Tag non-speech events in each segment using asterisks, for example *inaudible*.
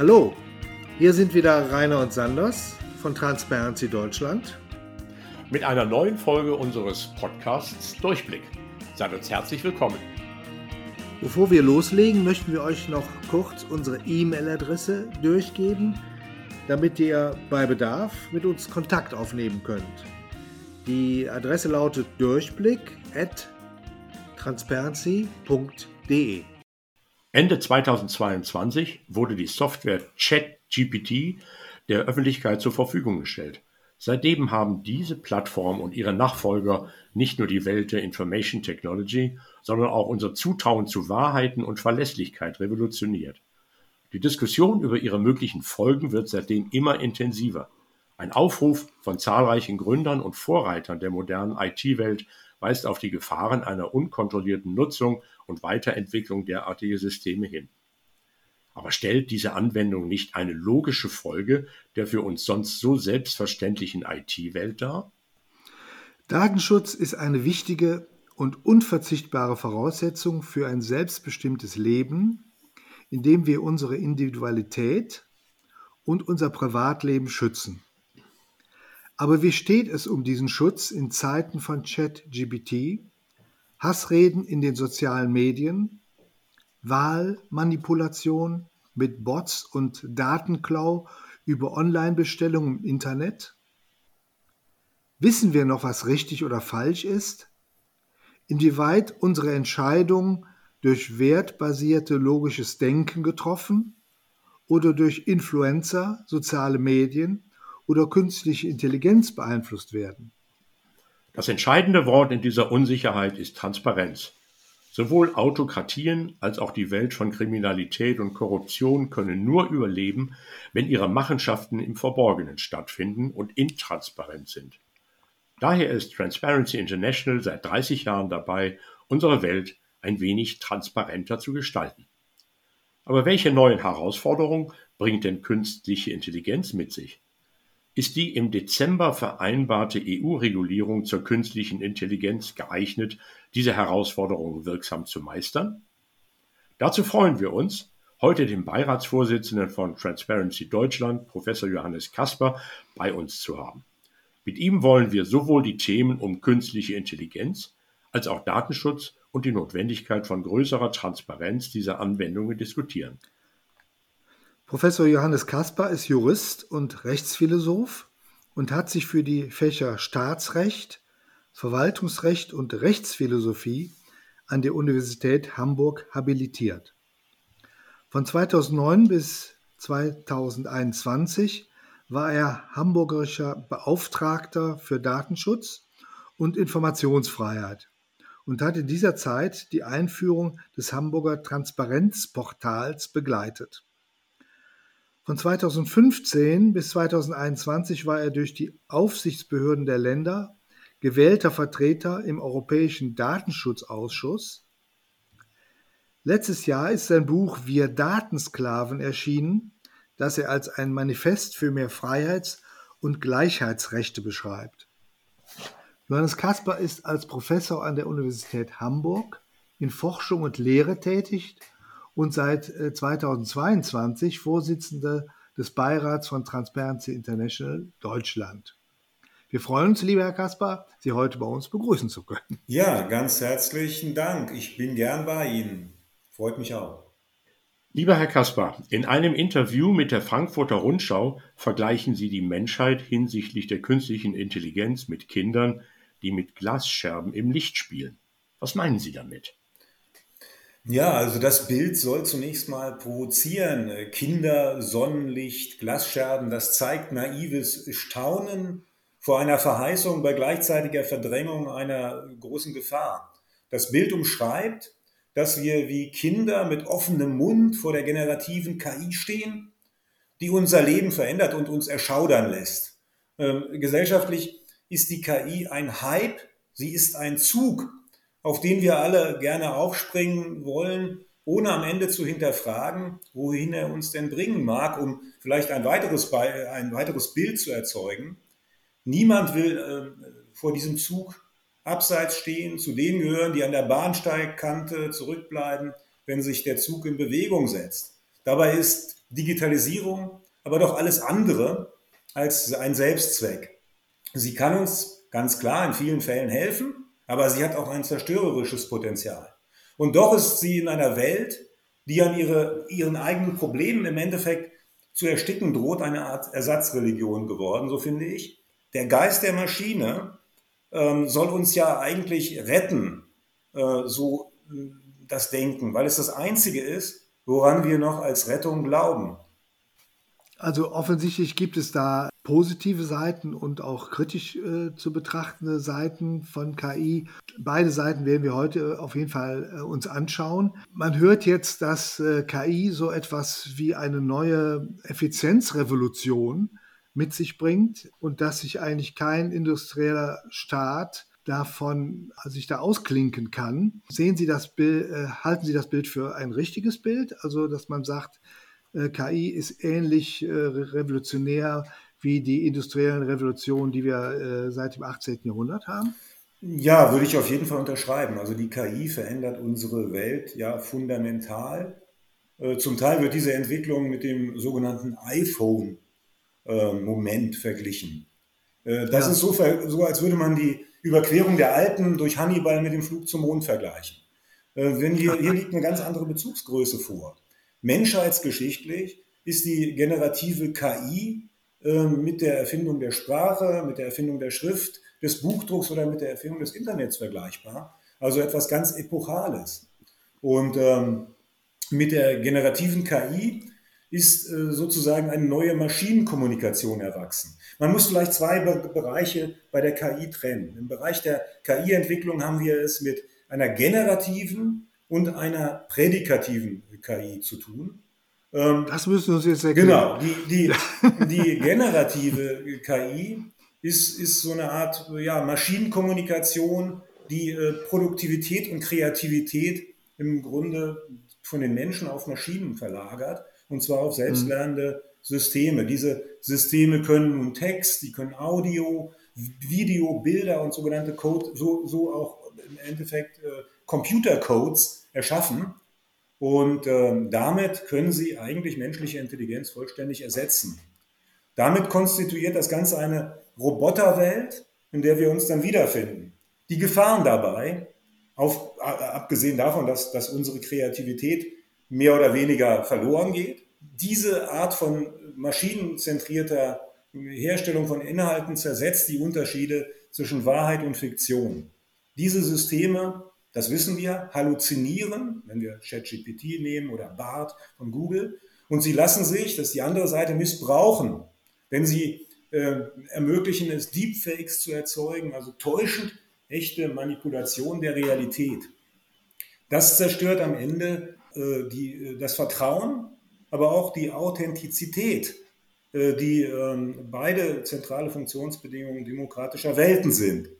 Hallo, hier sind wieder Rainer und Sanders von Transparency Deutschland. Mit einer neuen Folge unseres Podcasts Durchblick. Seid uns herzlich willkommen. Bevor wir loslegen, möchten wir euch noch kurz unsere E-Mail-Adresse durchgeben, damit ihr bei Bedarf mit uns Kontakt aufnehmen könnt. Die Adresse lautet durchblick at transparency.de. Ende 2022 wurde die Software ChatGPT der Öffentlichkeit zur Verfügung gestellt. Seitdem haben diese Plattform und ihre Nachfolger nicht nur die Welt der Information Technology, sondern auch unser Zutrauen zu Wahrheiten und Verlässlichkeit revolutioniert. Die Diskussion über ihre möglichen Folgen wird seitdem immer intensiver. Ein Aufruf von zahlreichen Gründern und Vorreitern der modernen IT-Welt weist auf die Gefahren einer unkontrollierten Nutzung und Weiterentwicklung derartiger Systeme hin. Aber stellt diese Anwendung nicht eine logische Folge der für uns sonst so selbstverständlichen IT-Welt dar? Datenschutz ist eine wichtige und unverzichtbare Voraussetzung für ein selbstbestimmtes Leben, in dem wir unsere Individualität und unser Privatleben schützen. Aber wie steht es um diesen Schutz in Zeiten von ChatGPT, Hassreden in den sozialen Medien, Wahlmanipulation mit Bots und Datenklau über Online-Bestellungen im Internet? Wissen wir noch, was richtig oder falsch ist? Inwieweit unsere Entscheidungen durch wertbasierte logisches Denken getroffen oder durch Influencer, soziale Medien oder künstliche Intelligenz beeinflusst werden. Das entscheidende Wort in dieser Unsicherheit ist Transparenz. Sowohl Autokratien als auch die Welt von Kriminalität und Korruption können nur überleben, wenn ihre Machenschaften im Verborgenen stattfinden und intransparent sind. Daher ist Transparency International seit 30 Jahren dabei, unsere Welt ein wenig transparenter zu gestalten. Aber welche neuen Herausforderungen bringt denn künstliche Intelligenz mit sich? Ist die im Dezember vereinbarte EU-Regulierung zur künstlichen Intelligenz geeignet, diese Herausforderungen wirksam zu meistern? Dazu freuen wir uns, heute den Beiratsvorsitzenden von Transparency Deutschland, Professor Johannes Kasper, bei uns zu haben. Mit ihm wollen wir sowohl die Themen um künstliche Intelligenz als auch Datenschutz und die Notwendigkeit von größerer Transparenz dieser Anwendungen diskutieren. Professor Johannes Kasper ist Jurist und Rechtsphilosoph und hat sich für die Fächer Staatsrecht, Verwaltungsrecht und Rechtsphilosophie an der Universität Hamburg habilitiert. Von 2009 bis 2021 war er hamburgerischer Beauftragter für Datenschutz und Informationsfreiheit und hat in dieser Zeit die Einführung des Hamburger Transparenzportals begleitet. Von 2015 bis 2021 war er durch die Aufsichtsbehörden der Länder gewählter Vertreter im Europäischen Datenschutzausschuss. Letztes Jahr ist sein Buch Wir Datensklaven erschienen, das er als ein Manifest für mehr Freiheits- und Gleichheitsrechte beschreibt. Johannes Kasper ist als Professor an der Universität Hamburg in Forschung und Lehre tätig und seit 2022 äh, Vorsitzender des Beirats von Transparency International Deutschland. Wir freuen uns, lieber Herr Kaspar, Sie heute bei uns begrüßen zu können. Ja, ganz herzlichen Dank. Ich bin gern bei Ihnen. Freut mich auch. Lieber Herr Kaspar, in einem Interview mit der Frankfurter Rundschau vergleichen Sie die Menschheit hinsichtlich der künstlichen Intelligenz mit Kindern, die mit Glasscherben im Licht spielen. Was meinen Sie damit? Ja, also das Bild soll zunächst mal provozieren. Kinder, Sonnenlicht, Glasscherben, das zeigt naives Staunen vor einer Verheißung bei gleichzeitiger Verdrängung einer großen Gefahr. Das Bild umschreibt, dass wir wie Kinder mit offenem Mund vor der generativen KI stehen, die unser Leben verändert und uns erschaudern lässt. Ähm, gesellschaftlich ist die KI ein Hype, sie ist ein Zug, auf den wir alle gerne aufspringen wollen, ohne am Ende zu hinterfragen, wohin er uns denn bringen mag, um vielleicht ein weiteres, ein weiteres Bild zu erzeugen. Niemand will äh, vor diesem Zug abseits stehen, zu denen gehören, die an der Bahnsteigkante zurückbleiben, wenn sich der Zug in Bewegung setzt. Dabei ist Digitalisierung, aber doch alles andere als ein Selbstzweck. Sie kann uns ganz klar in vielen Fällen helfen, aber sie hat auch ein zerstörerisches Potenzial. Und doch ist sie in einer Welt, die an ihre, ihren eigenen Problemen im Endeffekt zu ersticken droht, eine Art Ersatzreligion geworden, so finde ich. Der Geist der Maschine ähm, soll uns ja eigentlich retten, äh, so äh, das Denken, weil es das Einzige ist, woran wir noch als Rettung glauben. Also offensichtlich gibt es da positive Seiten und auch kritisch äh, zu betrachtende Seiten von KI. Beide Seiten werden wir heute auf jeden Fall äh, uns anschauen. Man hört jetzt, dass äh, KI so etwas wie eine neue Effizienzrevolution mit sich bringt und dass sich eigentlich kein industrieller Staat davon also sich da ausklinken kann. Sehen Sie das Bild, äh, halten Sie das Bild für ein richtiges Bild? Also, dass man sagt, äh, KI ist ähnlich äh, revolutionär wie die industriellen Revolutionen, die wir äh, seit dem 18. Jahrhundert haben? Ja, würde ich auf jeden Fall unterschreiben. Also die KI verändert unsere Welt ja fundamental. Äh, zum Teil wird diese Entwicklung mit dem sogenannten iPhone-Moment verglichen. Das ja. ist so, so, als würde man die Überquerung der Alpen durch Hannibal mit dem Flug zum Mond vergleichen. Wenn hier, hier liegt eine ganz andere Bezugsgröße vor. Menschheitsgeschichtlich ist die generative KI äh, mit der Erfindung der Sprache, mit der Erfindung der Schrift, des Buchdrucks oder mit der Erfindung des Internets vergleichbar. Also etwas ganz Epochales. Und ähm, mit der generativen KI ist äh, sozusagen eine neue Maschinenkommunikation erwachsen. Man muss vielleicht zwei Be Bereiche bei der KI trennen. Im Bereich der KI-Entwicklung haben wir es mit einer generativen und einer prädikativen KI zu tun. Ähm, das müssen wir uns jetzt erklären. Genau, die, die, die generative KI ist, ist so eine Art ja, Maschinenkommunikation, die äh, Produktivität und Kreativität im Grunde von den Menschen auf Maschinen verlagert, und zwar auf selbstlernende. Systeme. Diese Systeme können nun Text, die können Audio, Video, Bilder und sogenannte Code, so, so auch im Endeffekt äh, Computercodes erschaffen. Und äh, damit können sie eigentlich menschliche Intelligenz vollständig ersetzen. Damit konstituiert das Ganze eine Roboterwelt, in der wir uns dann wiederfinden. Die Gefahren dabei, auf, abgesehen davon, dass, dass unsere Kreativität mehr oder weniger verloren geht, diese Art von maschinenzentrierter Herstellung von Inhalten zersetzt die Unterschiede zwischen Wahrheit und Fiktion. Diese Systeme das wissen wir, halluzinieren, wenn wir ChatGPT nehmen oder BART von Google. Und sie lassen sich, das ist die andere Seite, missbrauchen, wenn sie äh, ermöglichen es, Deepfakes zu erzeugen, also täuschend echte Manipulation der Realität. Das zerstört am Ende äh, die, äh, das Vertrauen, aber auch die Authentizität, äh, die ähm, beide zentrale Funktionsbedingungen demokratischer Welten sind.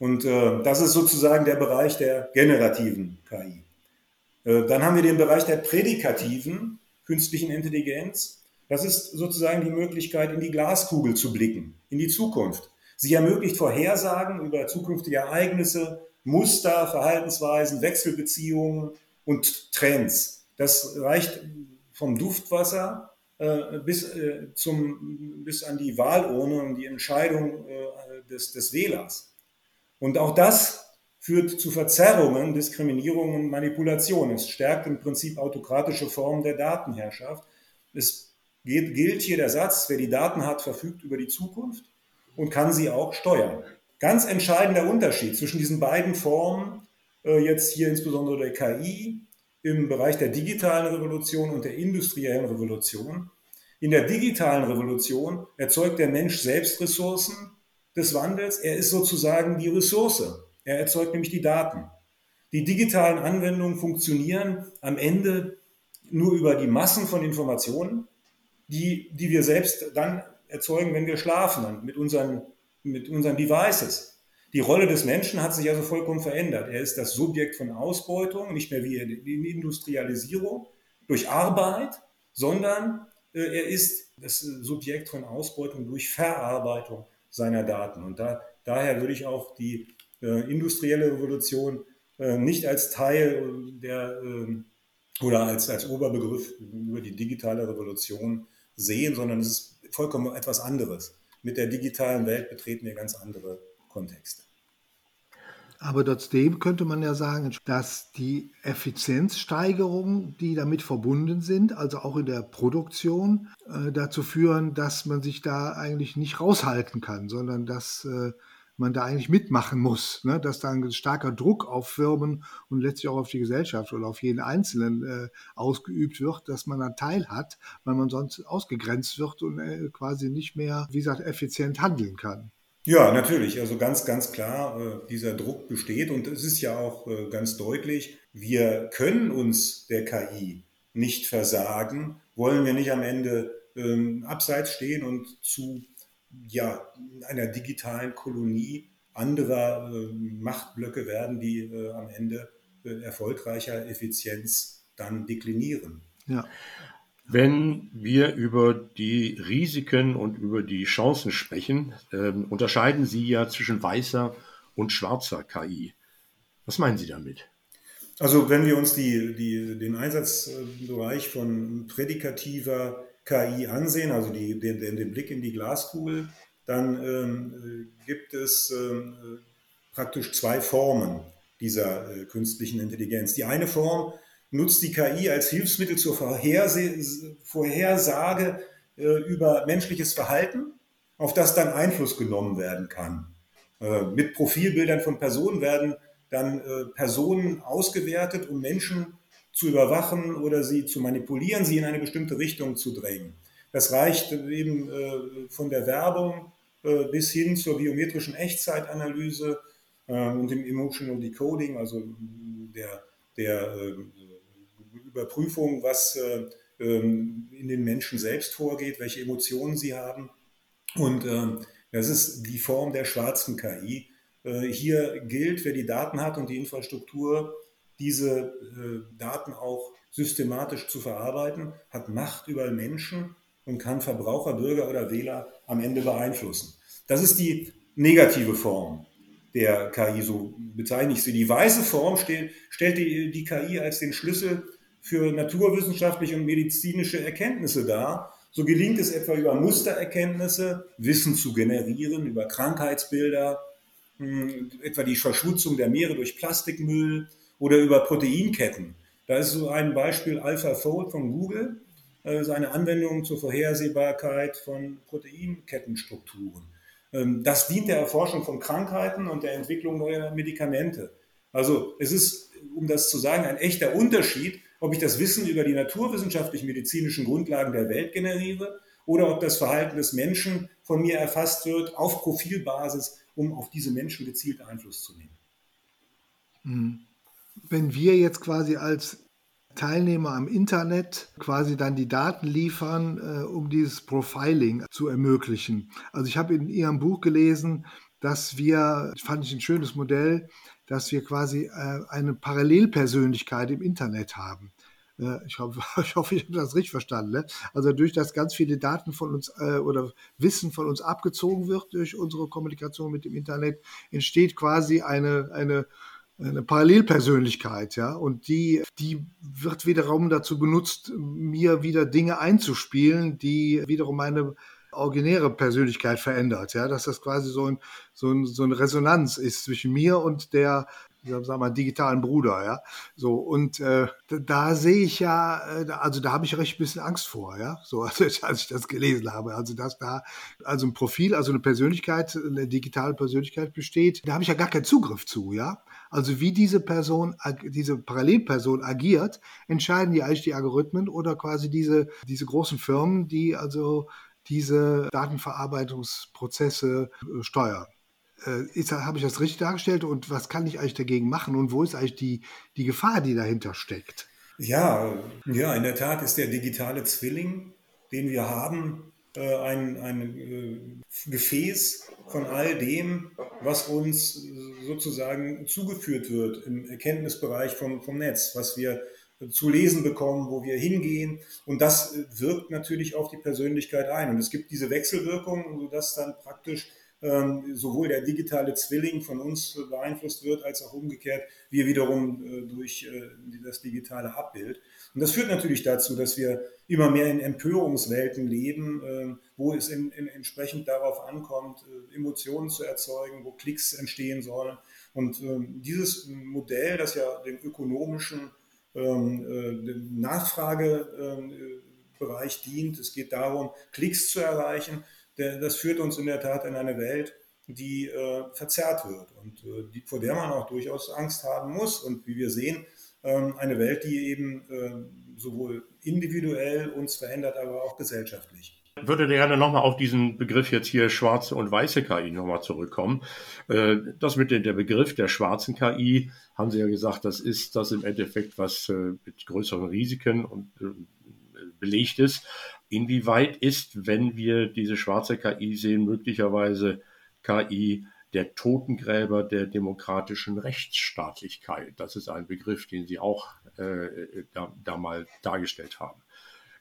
Und äh, das ist sozusagen der Bereich der generativen KI. Äh, dann haben wir den Bereich der prädikativen künstlichen Intelligenz. Das ist sozusagen die Möglichkeit, in die Glaskugel zu blicken, in die Zukunft. Sie ermöglicht Vorhersagen über zukünftige Ereignisse, Muster, Verhaltensweisen, Wechselbeziehungen und Trends. Das reicht vom Duftwasser äh, bis, äh, zum, bis an die Wahlurne und die Entscheidung äh, des, des Wählers. Und auch das führt zu Verzerrungen, Diskriminierungen und Manipulationen. Es stärkt im Prinzip autokratische Formen der Datenherrschaft. Es geht, gilt hier der Satz, wer die Daten hat, verfügt über die Zukunft und kann sie auch steuern. Ganz entscheidender Unterschied zwischen diesen beiden Formen, äh, jetzt hier insbesondere der KI im Bereich der digitalen Revolution und der industriellen Revolution. In der digitalen Revolution erzeugt der Mensch selbst Ressourcen, des Wandels. Er ist sozusagen die Ressource. Er erzeugt nämlich die Daten. Die digitalen Anwendungen funktionieren am Ende nur über die Massen von Informationen, die, die wir selbst dann erzeugen, wenn wir schlafen, mit unseren, mit unseren Devices. Die Rolle des Menschen hat sich also vollkommen verändert. Er ist das Subjekt von Ausbeutung, nicht mehr wie in Industrialisierung durch Arbeit, sondern äh, er ist das Subjekt von Ausbeutung durch Verarbeitung seiner Daten. Und da, daher würde ich auch die äh, industrielle Revolution äh, nicht als Teil der, äh, oder als, als Oberbegriff über die digitale Revolution sehen, sondern es ist vollkommen etwas anderes. Mit der digitalen Welt betreten wir ganz andere Kontexte. Aber trotzdem könnte man ja sagen, dass die Effizienzsteigerungen, die damit verbunden sind, also auch in der Produktion, äh, dazu führen, dass man sich da eigentlich nicht raushalten kann, sondern dass äh, man da eigentlich mitmachen muss, ne? dass da ein starker Druck auf Firmen und letztlich auch auf die Gesellschaft oder auf jeden Einzelnen äh, ausgeübt wird, dass man einen Teil hat, weil man sonst ausgegrenzt wird und äh, quasi nicht mehr, wie gesagt, effizient handeln kann. Ja, natürlich. Also ganz, ganz klar, äh, dieser Druck besteht und es ist ja auch äh, ganz deutlich, wir können uns der KI nicht versagen, wollen wir nicht am Ende ähm, abseits stehen und zu ja, einer digitalen Kolonie anderer äh, Machtblöcke werden, die äh, am Ende erfolgreicher Effizienz dann deklinieren. Ja. Wenn wir über die Risiken und über die Chancen sprechen, äh, unterscheiden Sie ja zwischen weißer und schwarzer KI. Was meinen Sie damit? Also wenn wir uns die, die, den Einsatzbereich von prädikativer KI ansehen, also die, den, den, Blick in die Glaskugel, dann ähm, gibt es ähm, praktisch zwei Formen dieser äh, künstlichen Intelligenz. Die eine Form nutzt die KI als Hilfsmittel zur Vorherse Vorhersage äh, über menschliches Verhalten, auf das dann Einfluss genommen werden kann. Äh, mit Profilbildern von Personen werden dann äh, Personen ausgewertet, um Menschen zu überwachen oder sie zu manipulieren, sie in eine bestimmte Richtung zu drängen. Das reicht eben äh, von der Werbung äh, bis hin zur biometrischen Echtzeitanalyse äh, und dem Emotional Decoding, also der, der Überprüfung, was äh, ähm, in den Menschen selbst vorgeht, welche Emotionen sie haben. Und ähm, das ist die Form der schwarzen KI. Äh, hier gilt, wer die Daten hat und die Infrastruktur, diese äh, Daten auch systematisch zu verarbeiten, hat Macht über Menschen und kann Verbraucher, Bürger oder Wähler am Ende beeinflussen. Das ist die negative Form der KI, so bezeichne ich sie. Die weiße Form stellt, die KI als den Schlüssel für naturwissenschaftliche und medizinische Erkenntnisse dar. So gelingt es etwa über Mustererkenntnisse Wissen zu generieren, über Krankheitsbilder, hm, etwa die Verschmutzung der Meere durch Plastikmüll oder über Proteinketten. Da ist so ein Beispiel AlphaFold von Google, seine Anwendung zur Vorhersehbarkeit von Proteinkettenstrukturen. Ähm, das dient der Erforschung von Krankheiten und der Entwicklung neuer Medikamente. Also es ist, um das zu sagen, ein echter Unterschied, ob ich das Wissen über die naturwissenschaftlich-medizinischen Grundlagen der Welt generiere oder ob das Verhalten des Menschen von mir erfasst wird auf Profilbasis, um auf diese Menschen gezielt Einfluss zu nehmen. Mhm. Wenn wir jetzt quasi als Teilnehmer am Internet quasi dann die Daten liefern, äh, um dieses Profiling zu ermöglichen. Also ich habe in Ihrem Buch gelesen, dass wir, fand ich ein schönes Modell, dass wir quasi äh, eine Parallelpersönlichkeit im Internet haben. Äh, ich, hoffe, *laughs* ich hoffe, ich habe das richtig verstanden. Ne? Also durch das ganz viele Daten von uns äh, oder Wissen von uns abgezogen wird durch unsere Kommunikation mit dem Internet, entsteht quasi eine, eine eine Parallelpersönlichkeit, ja, und die, die wird wiederum dazu benutzt, mir wieder Dinge einzuspielen, die wiederum meine originäre Persönlichkeit verändert, ja, dass das quasi so, ein, so, ein, so eine Resonanz ist zwischen mir und der, sagen wir mal, digitalen Bruder, ja. So, und äh, da, da sehe ich ja, äh, also da habe ich recht ein bisschen Angst vor, ja, so, *laughs* also, als ich das gelesen habe. Also, dass da also ein Profil, also eine Persönlichkeit, eine digitale Persönlichkeit besteht, da habe ich ja gar keinen Zugriff zu, ja. Also wie diese Person, diese Parallelperson agiert, entscheiden die eigentlich die Algorithmen oder quasi diese, diese großen Firmen, die also diese Datenverarbeitungsprozesse äh, steuern. Äh, habe ich das richtig dargestellt und was kann ich eigentlich dagegen machen und wo ist eigentlich die, die Gefahr, die dahinter steckt? Ja, ja, in der Tat ist der digitale Zwilling, den wir haben, äh, ein, ein Gefäß von all dem, was uns sozusagen zugeführt wird im Erkenntnisbereich vom, vom Netz, was wir zu lesen bekommen, wo wir hingehen. Und das wirkt natürlich auf die Persönlichkeit ein. Und es gibt diese Wechselwirkung, sodass dann praktisch ähm, sowohl der digitale Zwilling von uns beeinflusst wird, als auch umgekehrt wir wiederum äh, durch äh, das digitale Abbild. Und das führt natürlich dazu, dass wir immer mehr in Empörungswelten leben, äh, wo es in, in entsprechend darauf ankommt, äh, Emotionen zu erzeugen, wo Klicks entstehen sollen. Und ähm, dieses Modell, das ja den ökonomischen äh, Nachfragebereich dient, es geht darum, Klicks zu erreichen, das führt uns in der Tat in eine Welt, die äh, verzerrt wird und äh, die, vor der man auch durchaus Angst haben muss. Und wie wir sehen, ähm, eine Welt, die eben äh, sowohl individuell uns verändert, aber auch gesellschaftlich. Würde gerne nochmal auf diesen Begriff jetzt hier schwarze und weiße KI nochmal zurückkommen. Äh, das mit der Begriff der schwarzen KI, haben Sie ja gesagt, das ist das im Endeffekt, was äh, mit größeren Risiken äh, belegt ist. Inwieweit ist, wenn wir diese schwarze KI sehen, möglicherweise KI der Totengräber der demokratischen Rechtsstaatlichkeit? Das ist ein Begriff, den Sie auch da, da mal dargestellt haben.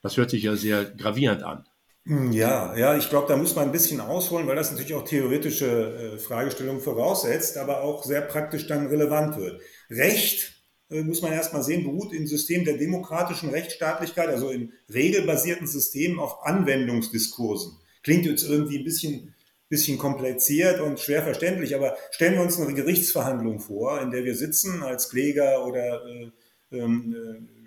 Das hört sich ja sehr gravierend an. Hm, ja, ja, ich glaube, da muss man ein bisschen ausholen, weil das natürlich auch theoretische äh, Fragestellungen voraussetzt, aber auch sehr praktisch dann relevant wird. Recht äh, muss man erstmal sehen, beruht im System der demokratischen Rechtsstaatlichkeit, also in regelbasierten Systemen auf Anwendungsdiskursen. Klingt jetzt irgendwie ein bisschen, bisschen kompliziert und schwer verständlich, aber stellen wir uns eine Gerichtsverhandlung vor, in der wir sitzen als Kläger oder äh, ähm,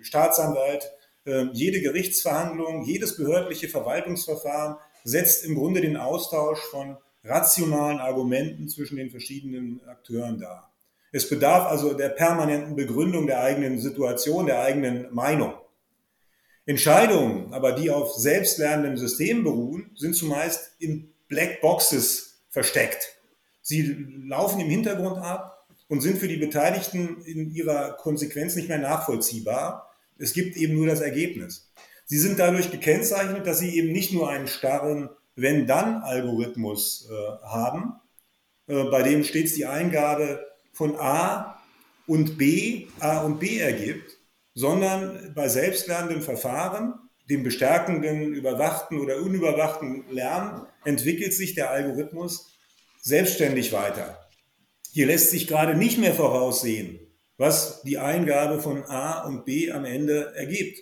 äh, Staatsanwalt. Äh, jede Gerichtsverhandlung, jedes behördliche Verwaltungsverfahren setzt im Grunde den Austausch von rationalen Argumenten zwischen den verschiedenen Akteuren dar. Es bedarf also der permanenten Begründung der eigenen Situation, der eigenen Meinung. Entscheidungen, aber die auf selbstlernendem System beruhen, sind zumeist in Black Boxes versteckt. Sie laufen im Hintergrund ab und sind für die Beteiligten in ihrer Konsequenz nicht mehr nachvollziehbar. Es gibt eben nur das Ergebnis. Sie sind dadurch gekennzeichnet, dass sie eben nicht nur einen starren Wenn-Dann-Algorithmus äh, haben, äh, bei dem stets die Eingabe von A und B A und B ergibt, sondern bei selbstlernendem Verfahren, dem bestärkenden, überwachten oder unüberwachten Lernen, entwickelt sich der Algorithmus selbstständig weiter. Hier lässt sich gerade nicht mehr voraussehen, was die Eingabe von A und B am Ende ergibt.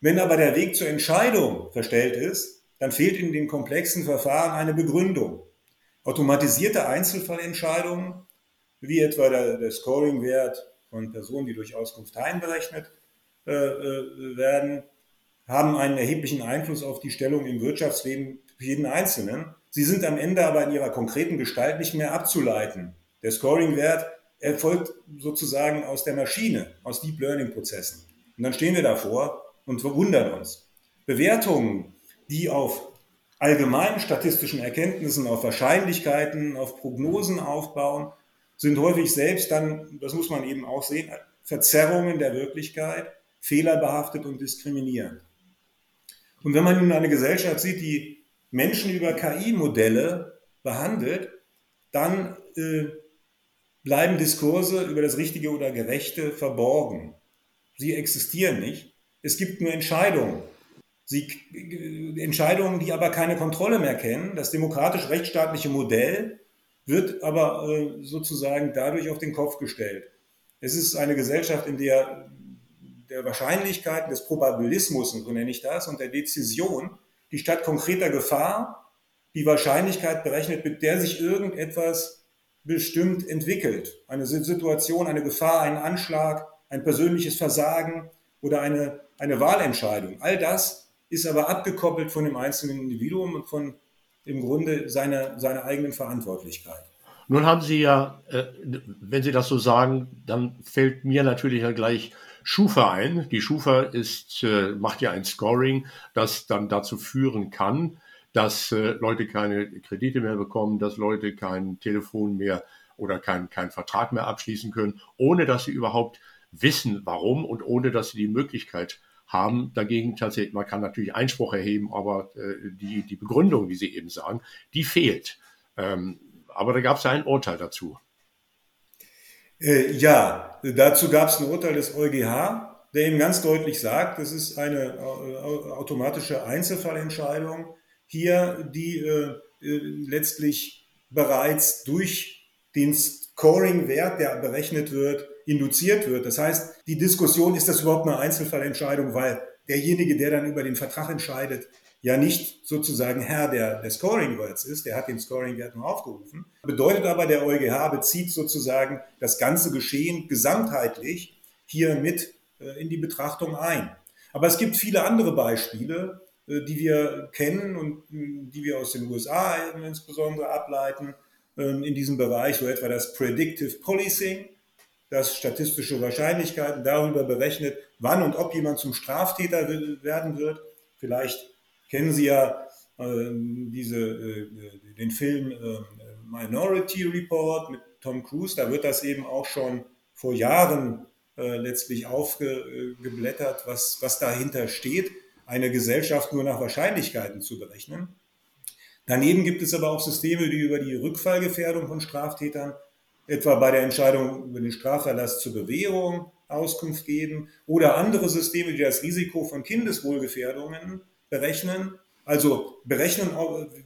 Wenn aber der Weg zur Entscheidung verstellt ist, dann fehlt in den komplexen Verfahren eine Begründung. Automatisierte Einzelfallentscheidungen wie etwa der, der Scoring-Wert von Personen, die durch Auskunft einberechnet äh, äh, werden, haben einen erheblichen Einfluss auf die Stellung im Wirtschaftsleben für jeden Einzelnen. Sie sind am Ende aber in ihrer konkreten Gestalt nicht mehr abzuleiten. Der Scoring-Wert erfolgt sozusagen aus der Maschine, aus Deep Learning-Prozessen. Und dann stehen wir davor und verwundern uns. Bewertungen, die auf allgemeinen statistischen Erkenntnissen, auf Wahrscheinlichkeiten, auf Prognosen aufbauen, sind häufig selbst dann, das muss man eben auch sehen, Verzerrungen der Wirklichkeit, fehlerbehaftet und diskriminierend. Und wenn man nun eine Gesellschaft sieht, die Menschen über KI-Modelle behandelt, dann äh, bleiben Diskurse über das Richtige oder Gerechte verborgen. Sie existieren nicht. Es gibt nur Entscheidungen. Sie, äh, Entscheidungen, die aber keine Kontrolle mehr kennen. Das demokratisch-rechtsstaatliche Modell wird aber äh, sozusagen dadurch auf den Kopf gestellt. Es ist eine Gesellschaft, in der der Wahrscheinlichkeiten des Probabilismus, so nenne ich das, und der Dezision, die statt konkreter Gefahr die Wahrscheinlichkeit berechnet, mit der sich irgendetwas bestimmt entwickelt. Eine Situation, eine Gefahr, ein Anschlag, ein persönliches Versagen oder eine, eine Wahlentscheidung. All das ist aber abgekoppelt von dem einzelnen Individuum und von im Grunde seine, seine eigenen Verantwortlichkeit. Nun haben Sie ja, äh, wenn Sie das so sagen, dann fällt mir natürlich ja gleich Schufa ein. Die Schufa ist, äh, macht ja ein Scoring, das dann dazu führen kann, dass äh, Leute keine Kredite mehr bekommen, dass Leute kein Telefon mehr oder keinen kein Vertrag mehr abschließen können, ohne dass sie überhaupt wissen, warum und ohne dass sie die Möglichkeit haben dagegen tatsächlich, man kann natürlich Einspruch erheben, aber äh, die, die Begründung, wie Sie eben sagen, die fehlt. Ähm, aber da gab es ja ein Urteil dazu. Äh, ja, dazu gab es ein Urteil des EuGH, der eben ganz deutlich sagt, es ist eine äh, automatische Einzelfallentscheidung hier, die äh, äh, letztlich bereits durch den Scoring-Wert, der berechnet wird, induziert wird. Das heißt, die Diskussion, ist das überhaupt eine Einzelfallentscheidung, weil derjenige, der dann über den Vertrag entscheidet, ja nicht sozusagen Herr der, der Scoring-Words ist, der hat den Scoring-Wert nur aufgerufen. Bedeutet aber, der EuGH bezieht sozusagen das ganze Geschehen gesamtheitlich hier mit äh, in die Betrachtung ein. Aber es gibt viele andere Beispiele, die wir kennen und äh, die wir aus den USA insbesondere ableiten ähm, in diesem Bereich, so etwa das Predictive Policing, das statistische Wahrscheinlichkeiten darüber berechnet, wann und ob jemand zum Straftäter werden wird. Vielleicht kennen Sie ja ähm, diese, den Film Minority Report mit Tom Cruise. Da wird das eben auch schon vor Jahren äh, letztlich aufgeblättert, was, was dahinter steht, eine Gesellschaft nur nach Wahrscheinlichkeiten zu berechnen. Daneben gibt es aber auch Systeme, die über die Rückfallgefährdung von Straftätern, etwa bei der Entscheidung über den Strafverlass zur Bewährung, Auskunft geben oder andere Systeme, die das Risiko von Kindeswohlgefährdungen berechnen. Also berechnen,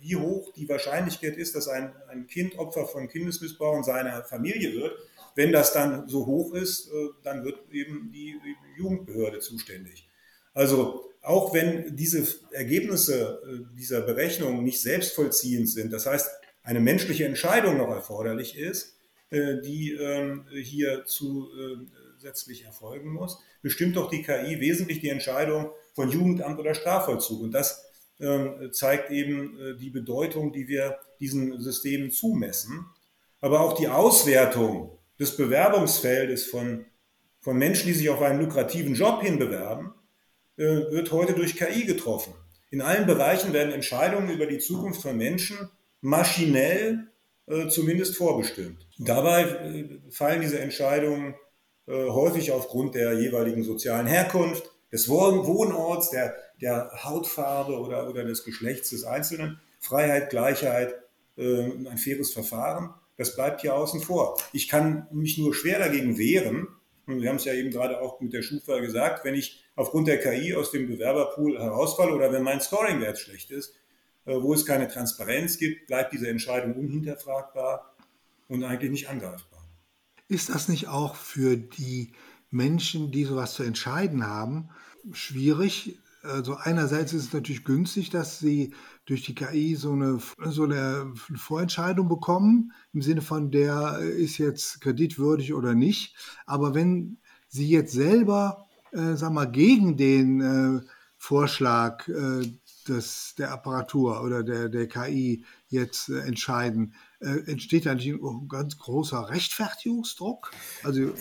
wie hoch die Wahrscheinlichkeit ist, dass ein, ein Kind Opfer von Kindesmissbrauch in seiner Familie wird wenn das dann so hoch ist, äh, dann wird eben die Jugendbehörde zuständig. Also auch wenn diese Ergebnisse äh, dieser Berechnung nicht selbstvollziehend sind, das heißt, eine menschliche Entscheidung noch erforderlich ist, äh, die ähm, hier zusätzlich erfolgen muss, bestimmt doch die KI wesentlich die Entscheidung von Jugendamt oder Strafvollzug. Und das ähm, zeigt eben die Bedeutung, die wir diesen Systemen zumessen. Aber auch die Auswertung des Bewerbungsfeldes von, von Menschen, die sich auf einen lukrativen Job hinbewerben, äh, wird heute durch KI getroffen. In allen Bereichen werden Entscheidungen über die Zukunft von Menschen maschinell äh, zumindest vorbestimmt. Dabei äh, fallen diese Entscheidungen äh, häufig aufgrund der jeweiligen sozialen Herkunft, des Wohnorts, der, der Hautfarbe oder, oder des Geschlechts des Einzelnen, Freiheit, Gleichheit, äh, ein faires Verfahren das bleibt hier außen vor. Ich kann mich nur schwer dagegen wehren. Und wir haben es ja eben gerade auch mit der Schufa gesagt, wenn ich aufgrund der KI aus dem Bewerberpool herausfalle oder wenn mein Scoring-Wert schlecht ist, äh, wo es keine Transparenz gibt, bleibt diese Entscheidung unhinterfragbar und eigentlich nicht angreifbar. Ist das nicht auch für die Menschen, die sowas zu entscheiden haben, schwierig, also einerseits ist es natürlich günstig, dass sie durch die KI so eine, so eine Vorentscheidung bekommen, im Sinne von, der ist jetzt kreditwürdig oder nicht. Aber wenn sie jetzt selber, äh, sag mal, gegen den äh, Vorschlag äh, des, der Apparatur oder der, der KI jetzt äh, entscheiden, äh, entsteht da nicht ein ganz großer Rechtfertigungsdruck? Also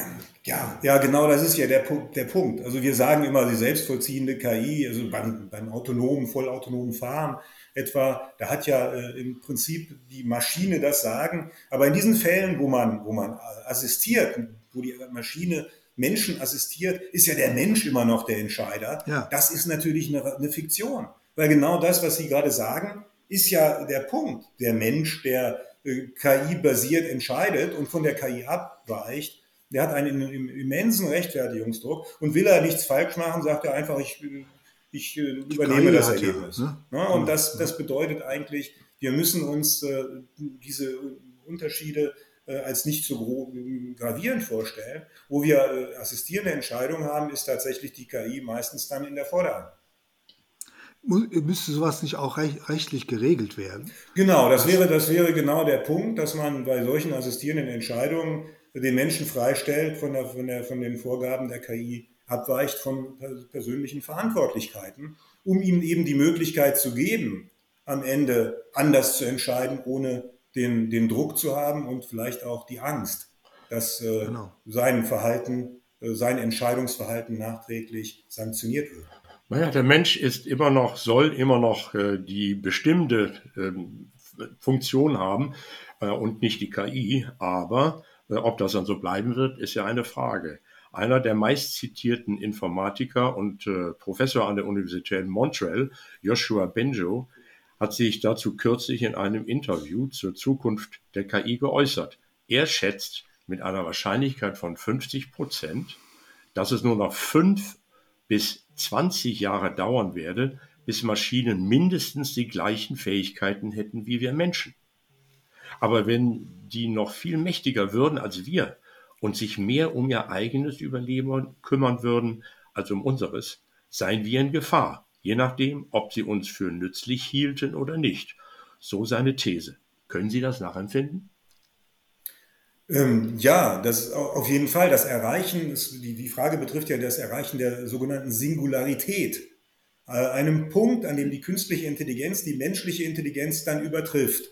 ja, ja, genau, das ist ja der, der Punkt. Also wir sagen immer, die selbstvollziehende KI, also beim, beim autonomen, vollautonomen Fahren etwa, da hat ja äh, im Prinzip die Maschine das Sagen. Aber in diesen Fällen, wo man, wo man assistiert, wo die Maschine Menschen assistiert, ist ja der Mensch immer noch der Entscheider. Ja. Das ist natürlich eine, eine Fiktion. Weil genau das, was Sie gerade sagen, ist ja der Punkt. Der Mensch, der äh, KI-basiert entscheidet und von der KI abweicht, der hat einen immensen Rechtfertigungsdruck und will er nichts falsch machen, sagt er einfach, ich, ich äh, übernehme das Ergebnis. Ja, ne? Und das, das bedeutet eigentlich, wir müssen uns äh, diese Unterschiede als nicht so gravierend vorstellen. Wo wir assistierende Entscheidungen haben, ist tatsächlich die KI meistens dann in der Vorderhand. Müsste sowas nicht auch rechtlich geregelt werden? Genau, das wäre, das wäre genau der Punkt, dass man bei solchen assistierenden Entscheidungen den Menschen freistellt von, der, von, der, von den Vorgaben der KI, abweicht von persönlichen Verantwortlichkeiten, um ihm eben die Möglichkeit zu geben, am Ende anders zu entscheiden, ohne den, den Druck zu haben und vielleicht auch die Angst, dass äh, genau. sein Verhalten, äh, sein Entscheidungsverhalten nachträglich sanktioniert wird. Naja, der Mensch ist immer noch, soll immer noch äh, die bestimmte äh, Funktion haben äh, und nicht die KI. Aber äh, ob das dann so bleiben wird, ist ja eine Frage. Einer der meistzitierten Informatiker und äh, Professor an der Universität Montreal, Joshua Benjo, hat sich dazu kürzlich in einem Interview zur Zukunft der KI geäußert. Er schätzt mit einer Wahrscheinlichkeit von 50 Prozent, dass es nur noch fünf bis 20 Jahre dauern werde, bis Maschinen mindestens die gleichen Fähigkeiten hätten wie wir Menschen. Aber wenn die noch viel mächtiger würden als wir und sich mehr um ihr eigenes Überleben kümmern würden als um unseres, seien wir in Gefahr, je nachdem, ob sie uns für nützlich hielten oder nicht. So seine These. Können Sie das nachempfinden? Ähm, ja, das auf jeden Fall. Das Erreichen, ist, die, die Frage betrifft ja das Erreichen der sogenannten Singularität. Äh, einem Punkt, an dem die künstliche Intelligenz die menschliche Intelligenz dann übertrifft.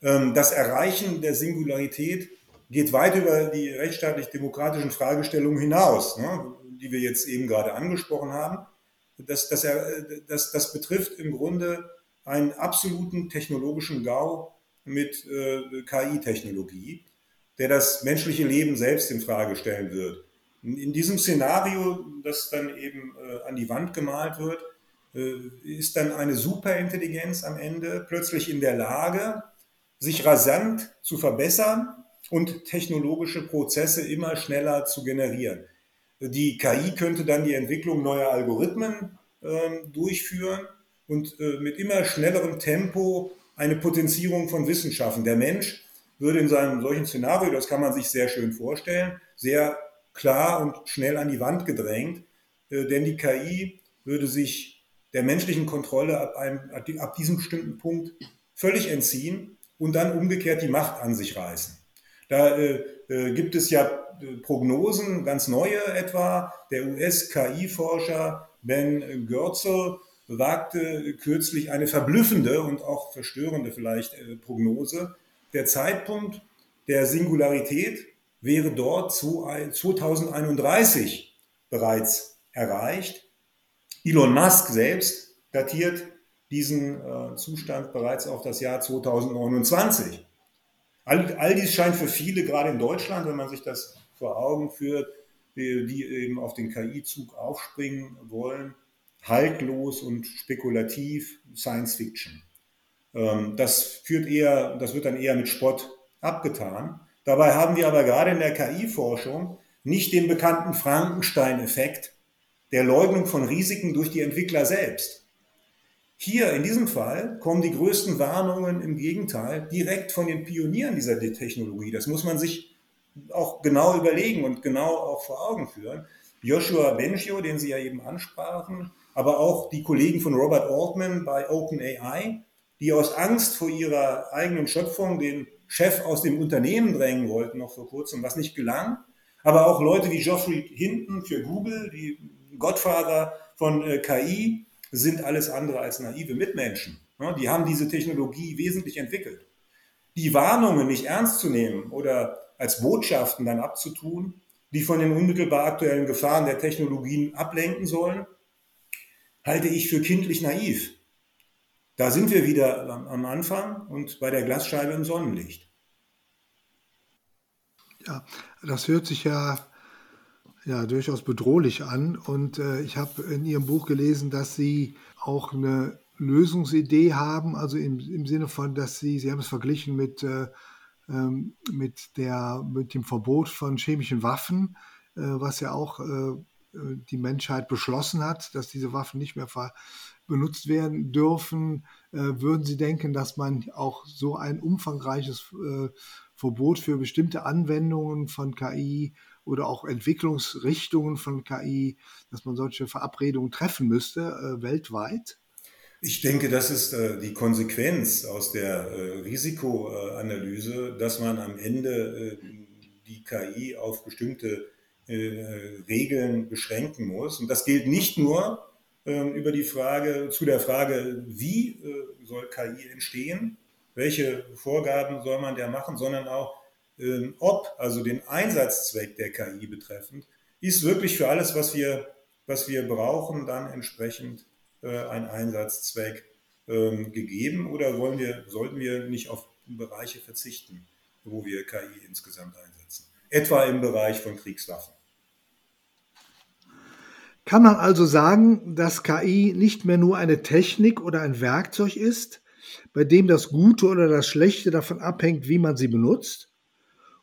Ähm, das Erreichen der Singularität geht weit über die rechtsstaatlich-demokratischen Fragestellungen hinaus, ne, die wir jetzt eben gerade angesprochen haben. Das, das, das, das betrifft im Grunde einen absoluten technologischen GAU mit äh, KI-Technologie, der das menschliche Leben selbst in Frage stellen wird. In diesem Szenario, das dann eben äh, an die Wand gemalt wird, äh, ist dann eine Superintelligenz am Ende plötzlich in der Lage, sich rasant zu verbessern und technologische Prozesse immer schneller zu generieren. Die KI könnte dann die Entwicklung neuer Algorithmen äh, durchführen und äh, mit immer schnellerem Tempo eine Potenzierung von Wissenschaften. Der Mensch würde in seinem solchen Szenario, das kann man sich sehr schön vorstellen, sehr klar und schnell an die Wand gedrängt, äh, denn die KI würde sich der menschlichen Kontrolle ab, einem, ab diesem bestimmten Punkt völlig entziehen und dann umgekehrt die Macht an sich reißen. Da äh, äh, gibt es ja äh, Prognosen, ganz neue etwa. Der US-KI-Forscher Ben Goertzel wagte kürzlich eine verblüffende und auch verstörende vielleicht äh, Prognose. Der Zeitpunkt der Singularität wäre dort zu 2031 bereits erreicht. Elon Musk selbst datiert diesen äh, Zustand bereits auf das Jahr 2029. All, all dies scheint für viele, gerade in Deutschland, wenn man sich das vor Augen führt, die, die eben auf den KI-Zug aufspringen wollen, haltlos und spekulativ Science Fiction. Ähm, das führt eher, das wird dann eher mit Spott abgetan. Dabei haben wir aber gerade in der KI-Forschung nicht den bekannten Frankenstein-Effekt der Leugnung von Risiken durch die Entwickler selbst. Hier in diesem Fall kommen die größten Warnungen im Gegenteil direkt von den Pionieren dieser Technologie. Das muss man sich auch genau überlegen und genau auch vor Augen führen. Joshua Bengio, den Sie ja eben ansprachen, aber auch die Kollegen von Robert Altman bei OpenAI, die aus Angst vor ihrer eigenen Schöpfung den Chef aus dem Unternehmen drängen wollten, noch vor kurzem, was nicht gelang. Aber auch Leute wie Geoffrey Hinton für Google, die Gottvater von äh, KI, sind alles andere als naive Mitmenschen. Die haben diese Technologie wesentlich entwickelt. Die Warnungen nicht ernst zu nehmen oder als Botschaften dann abzutun, die von den unmittelbar aktuellen Gefahren der Technologien ablenken sollen, halte ich für kindlich naiv. Da sind wir wieder am Anfang und bei der Glasscheibe im Sonnenlicht. Ja, das hört sich ja ja durchaus bedrohlich an. Und äh, ich habe in Ihrem Buch gelesen, dass Sie auch eine Lösungsidee haben, also im, im Sinne von, dass Sie, Sie haben es verglichen mit, äh, ähm, mit, der, mit dem Verbot von chemischen Waffen, äh, was ja auch äh, die Menschheit beschlossen hat, dass diese Waffen nicht mehr benutzt werden dürfen. Äh, würden Sie denken, dass man auch so ein umfangreiches äh, Verbot für bestimmte Anwendungen von KI oder auch Entwicklungsrichtungen von KI, dass man solche Verabredungen treffen müsste äh, weltweit? Ich denke, das ist die Konsequenz aus der Risikoanalyse, dass man am Ende die KI auf bestimmte Regeln beschränken muss. Und das gilt nicht nur über die Frage, zu der Frage, wie äh, soll KI entstehen, welche Vorgaben soll man der machen, sondern auch, ähm, ob, also den Einsatzzweck der KI betreffend, ist wirklich für alles, was wir, was wir brauchen, dann entsprechend äh, ein Einsatzzweck ähm, gegeben oder wollen wir, sollten wir nicht auf Bereiche verzichten, wo wir KI insgesamt einsetzen? Etwa im Bereich von Kriegswaffen. Kann man also sagen, dass KI nicht mehr nur eine Technik oder ein Werkzeug ist, bei dem das Gute oder das Schlechte davon abhängt, wie man sie benutzt?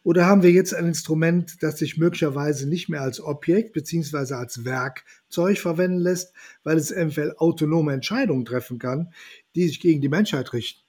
Oder haben wir jetzt ein Instrument, das sich möglicherweise nicht mehr als Objekt bzw. als Werkzeug verwenden lässt, weil es eventuell autonome Entscheidungen treffen kann, die sich gegen die Menschheit richten?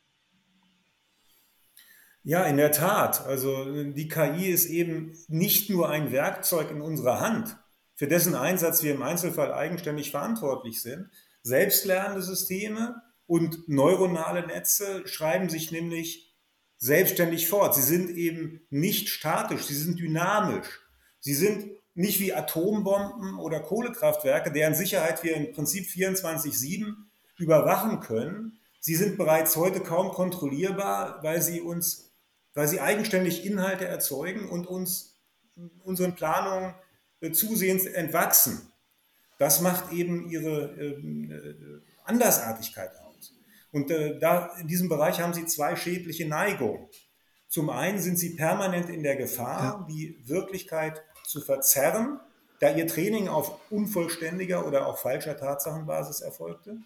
Ja, in der Tat. Also die KI ist eben nicht nur ein Werkzeug in unserer Hand, für dessen Einsatz wir im Einzelfall eigenständig verantwortlich sind. Selbstlernende Systeme und neuronale Netze schreiben sich nämlich selbstständig fort. Sie sind eben nicht statisch, sie sind dynamisch. Sie sind nicht wie Atombomben oder Kohlekraftwerke, deren Sicherheit wir im Prinzip 24-7 überwachen können. Sie sind bereits heute kaum kontrollierbar, weil sie uns weil sie eigenständig Inhalte erzeugen und uns unseren Planungen zusehends entwachsen. Das macht eben ihre ähm, äh, Andersartigkeit aus. Und äh, da, in diesem Bereich haben sie zwei schädliche Neigungen. Zum einen sind sie permanent in der Gefahr, die Wirklichkeit zu verzerren, da ihr Training auf unvollständiger oder auch falscher Tatsachenbasis erfolgte.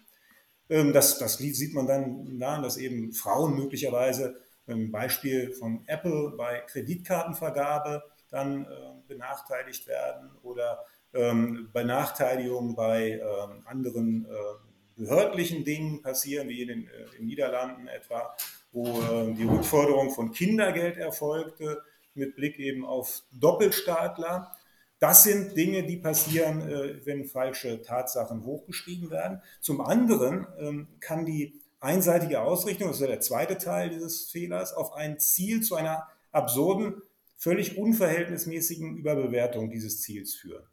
Ähm, das, das sieht man dann daran, dass eben Frauen möglicherweise ein Beispiel von Apple bei Kreditkartenvergabe dann äh, benachteiligt werden oder ähm, Benachteiligungen bei ähm, anderen äh, behördlichen Dingen passieren, wie in den, äh, den Niederlanden etwa, wo äh, die Rückforderung von Kindergeld erfolgte, mit Blick eben auf Doppelstaatler. Das sind Dinge, die passieren, äh, wenn falsche Tatsachen hochgeschrieben werden. Zum anderen ähm, kann die einseitige Ausrichtung, das ist ja der zweite Teil dieses Fehlers, auf ein Ziel zu einer absurden, völlig unverhältnismäßigen Überbewertung dieses Ziels führen.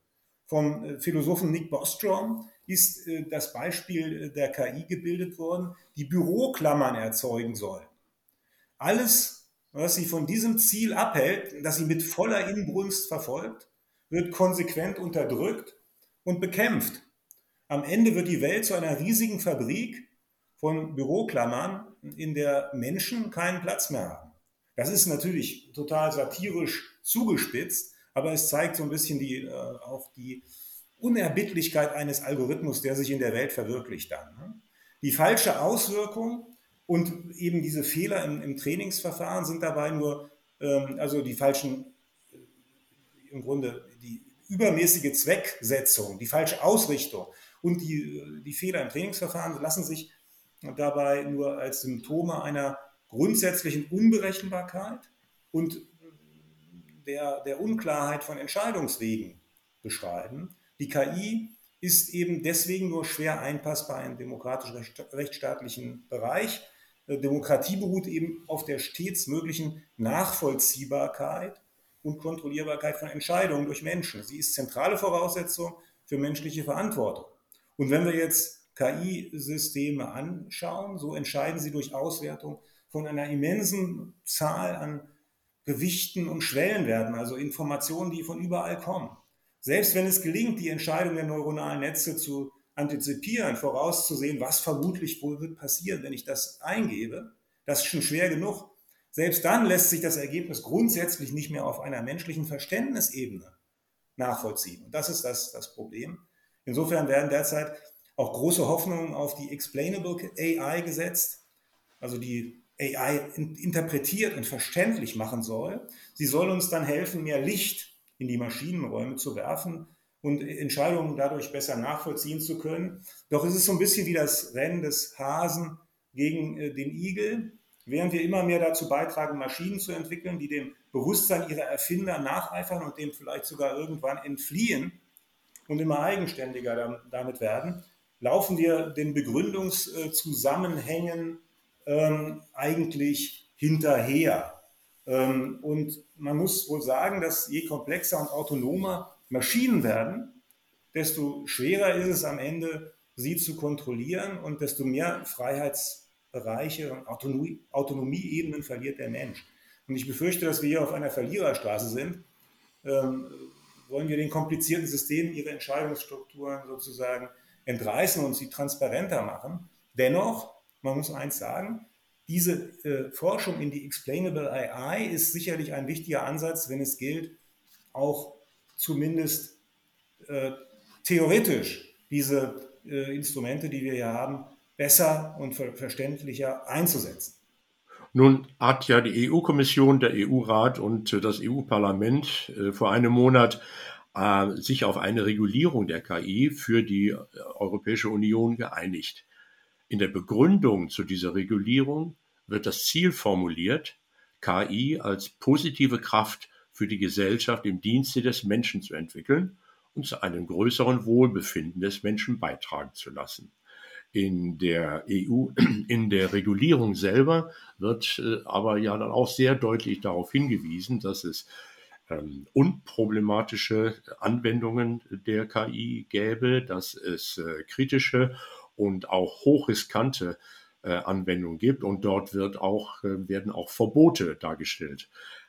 Vom äh, Philosophen Nick Bostrom ist äh, das Beispiel der KI gebildet worden, die Büroklammern erzeugen soll. Alles, was sie von diesem Ziel abhält, das sie mit voller Inbrunst verfolgt, wird konsequent unterdrückt und bekämpft. Am Ende wird die Welt zu einer riesigen Fabrik, von Büroklammern, in der Menschen keinen Platz mehr haben. Das ist natürlich total satirisch zugespitzt, aber es zeigt so ein bisschen die, äh, auch die Unerbittlichkeit eines Algorithmus, der sich in der Welt verwirklicht dann. Ne? Die falsche Auswirkung und eben diese Fehler im, im Trainingsverfahren sind dabei nur, ähm, also die falschen, äh, im Grunde die übermäßige Zwecksetzung, die falsche Ausrichtung und die, äh, die Fehler im Trainingsverfahren lassen sich dabei nur als Symptome einer grundsätzlichen Unberechenbarkeit und der, der Unklarheit von Entscheidungswegen beschreiben. Die KI ist eben deswegen nur schwer einpassbar im demokratisch-rechtsstaatlichen Bereich. Äh, Demokratie beruht eben auf der stets möglichen Nachvollziehbarkeit und Kontrollierbarkeit von Entscheidungen durch Menschen. Sie ist zentrale Voraussetzung für menschliche Verantwortung. Und wenn wir jetzt KI-Systeme anschauen, so entscheiden sie durch Auswertung von einer immensen Zahl an Gewichten und Schwellenwerten, also Informationen, die von überall kommen. Selbst wenn es gelingt, die Entscheidung der neuronalen Netze zu antizipieren, vorauszusehen, was vermutlich wohl wird passieren, wenn ich das eingebe, das ist schon schwer genug. Selbst dann lässt sich das Ergebnis grundsätzlich nicht mehr auf einer menschlichen Verständnisebene nachvollziehen. Und das ist das, das Problem. Insofern werden derzeit auch große Hoffnungen auf die Explainable AI gesetzt, also die AI interpretiert und verständlich machen soll. Sie soll uns dann helfen, mehr Licht in die Maschinenräume zu werfen und Entscheidungen dadurch besser nachvollziehen zu können. Doch es ist so ein bisschen wie das Rennen des Hasen gegen äh, den Igel. Während wir immer mehr dazu beitragen, Maschinen zu entwickeln, die dem Bewusstsein ihrer Erfinder nacheifern und dem vielleicht sogar irgendwann entfliehen und immer eigenständiger damit werden, laufen wir den Begründungszusammenhängen ähm, eigentlich hinterher. Ähm, und man muss wohl sagen, dass je komplexer und autonomer Maschinen werden, desto schwerer ist es am Ende, sie zu kontrollieren und desto mehr Freiheitsbereiche und Autonomie, Autonomieebenen verliert der Mensch. Und ich befürchte, dass wir hier auf einer Verliererstraße sind. Ähm, wollen wir den komplizierten Systemen ihre Entscheidungsstrukturen sozusagen entreißen und sie transparenter machen. Dennoch, man muss eins sagen, diese äh, Forschung in die Explainable AI ist sicherlich ein wichtiger Ansatz, wenn es gilt, auch zumindest äh, theoretisch diese äh, Instrumente, die wir hier haben, besser und ver verständlicher einzusetzen. Nun hat ja die EU-Kommission, der EU-Rat und das EU-Parlament äh, vor einem Monat äh, sich auf eine Regulierung der KI für die äh, Europäische Union geeinigt. In der Begründung zu dieser Regulierung wird das Ziel formuliert, KI als positive Kraft für die Gesellschaft im Dienste des Menschen zu entwickeln und zu einem größeren Wohlbefinden des Menschen beitragen zu lassen. In der EU, *clears throat* in der Regulierung selber wird äh, aber ja dann auch sehr deutlich darauf hingewiesen, dass es ähm, unproblematische Anwendungen der KI gäbe, dass es äh, kritische und auch hochriskante äh, Anwendungen gibt und dort wird auch, äh, werden auch Verbote dargestellt.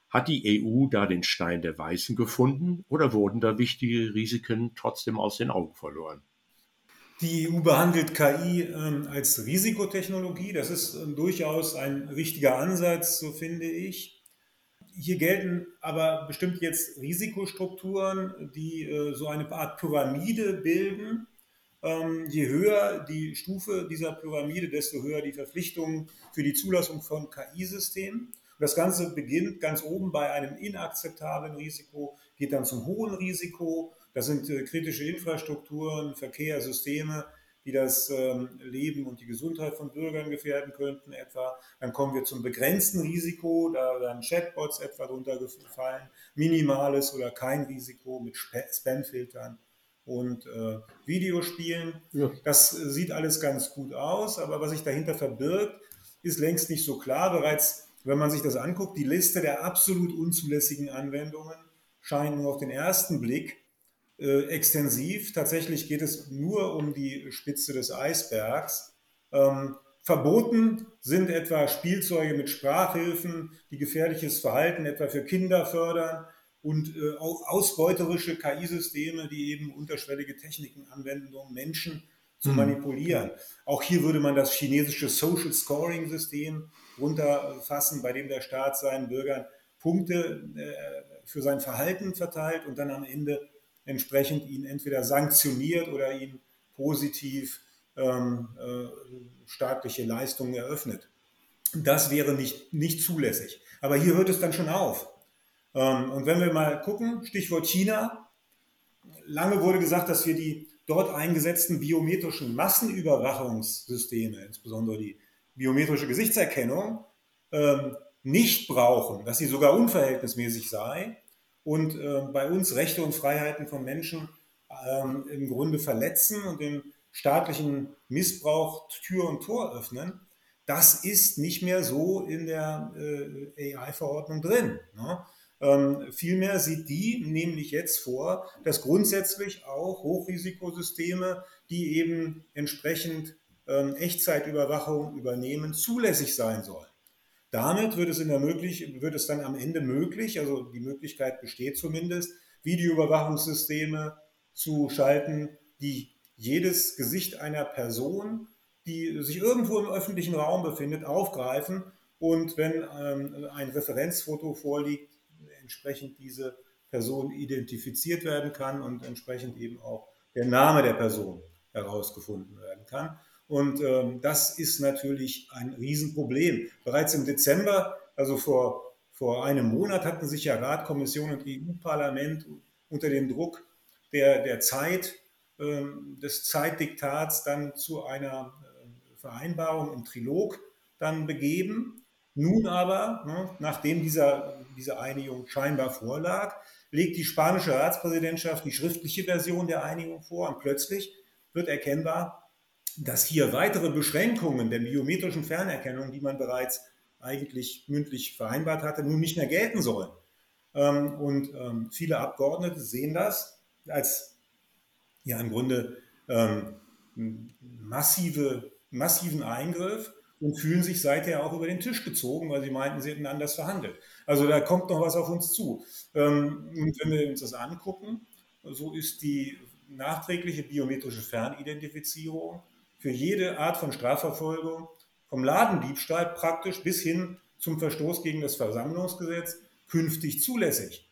Hat die EU da den Stein der Weißen gefunden oder wurden da wichtige Risiken trotzdem aus den Augen verloren? Die EU behandelt KI ähm, als Risikotechnologie. Das ist ähm, durchaus ein richtiger Ansatz, so finde ich. Hier gelten aber bestimmt jetzt Risikostrukturen, die äh, so eine Art Pyramide bilden. Ähm, je höher die Stufe dieser Pyramide, desto höher die Verpflichtungen für die Zulassung von KI-Systemen. Das Ganze beginnt ganz oben bei einem inakzeptablen Risiko, geht dann zum hohen Risiko das sind äh, kritische Infrastrukturen, Verkehr, Systeme, die das ähm, Leben und die Gesundheit von Bürgern gefährden könnten etwa. Dann kommen wir zum begrenzten Risiko, da werden Chatbots etwa drunter gefallen, minimales oder kein Risiko mit Spamfiltern und äh, Videospielen. Ja. Das äh, sieht alles ganz gut aus, aber was sich dahinter verbirgt, ist längst nicht so klar. Bereits, wenn man sich das anguckt, die Liste der absolut unzulässigen Anwendungen scheint nur auf den ersten Blick äh, extensiv. Tatsächlich geht es nur um die Spitze des Eisbergs. Ähm, verboten sind etwa Spielzeuge mit Sprachhilfen, die gefährliches Verhalten etwa für Kinder fördern und äh, auch ausbeuterische KI-Systeme, die eben unterschwellige Techniken anwenden, um Menschen zu mhm. manipulieren. Auch hier würde man das chinesische Social Scoring System runterfassen, bei dem der Staat seinen Bürgern Punkte äh, für sein Verhalten verteilt und dann am Ende entsprechend ihn entweder sanktioniert oder ihn positiv ähm, äh, staatliche Leistungen eröffnet. Das wäre nicht, nicht zulässig. Aber hier hört es dann schon auf. Ähm, und wenn wir mal gucken, Stichwort China, lange wurde gesagt, dass wir die dort eingesetzten biometrischen Massenüberwachungssysteme, insbesondere die biometrische Gesichtserkennung, ähm, nicht brauchen, dass sie sogar unverhältnismäßig sei und äh, bei uns Rechte und Freiheiten von Menschen ähm, im Grunde verletzen und den staatlichen Missbrauch Tür und Tor öffnen, das ist nicht mehr so in der äh, AI-Verordnung drin. Ähm, vielmehr sieht die nämlich jetzt vor, dass grundsätzlich auch Hochrisikosysteme, die eben entsprechend ähm, Echtzeitüberwachung übernehmen, zulässig sein sollen. Damit wird es, in der möglich, wird es dann am Ende möglich, also die Möglichkeit besteht zumindest, Videoüberwachungssysteme zu schalten, die jedes Gesicht einer Person, die sich irgendwo im öffentlichen Raum befindet, aufgreifen und wenn ähm, ein Referenzfoto vorliegt, entsprechend diese Person identifiziert werden kann und entsprechend eben auch der Name der Person herausgefunden werden kann. Und ähm, das ist natürlich ein Riesenproblem. Bereits im Dezember, also vor, vor einem Monat, hatten sich ja Rat, Kommission und EU-Parlament unter dem Druck der, der Zeit, ähm, des Zeitdiktats dann zu einer äh, Vereinbarung im Trilog dann begeben. Nun aber, ne, nachdem dieser, diese Einigung scheinbar vorlag, legt die spanische Ratspräsidentschaft die schriftliche Version der Einigung vor und plötzlich wird erkennbar, dass hier weitere Beschränkungen der biometrischen Fernerkennung, die man bereits eigentlich mündlich vereinbart hatte, nun nicht mehr gelten sollen. Ähm, und ähm, viele Abgeordnete sehen das als ja im Grunde ähm, massive, massiven Eingriff und fühlen sich seither auch über den Tisch gezogen, weil sie meinten, sie hätten anders verhandelt. Also da kommt noch was auf uns zu. Und wenn wir uns das angucken, so ist die nachträgliche biometrische Fernidentifizierung für jede Art von Strafverfolgung, vom Ladendiebstahl praktisch bis hin zum Verstoß gegen das Versammlungsgesetz, künftig zulässig.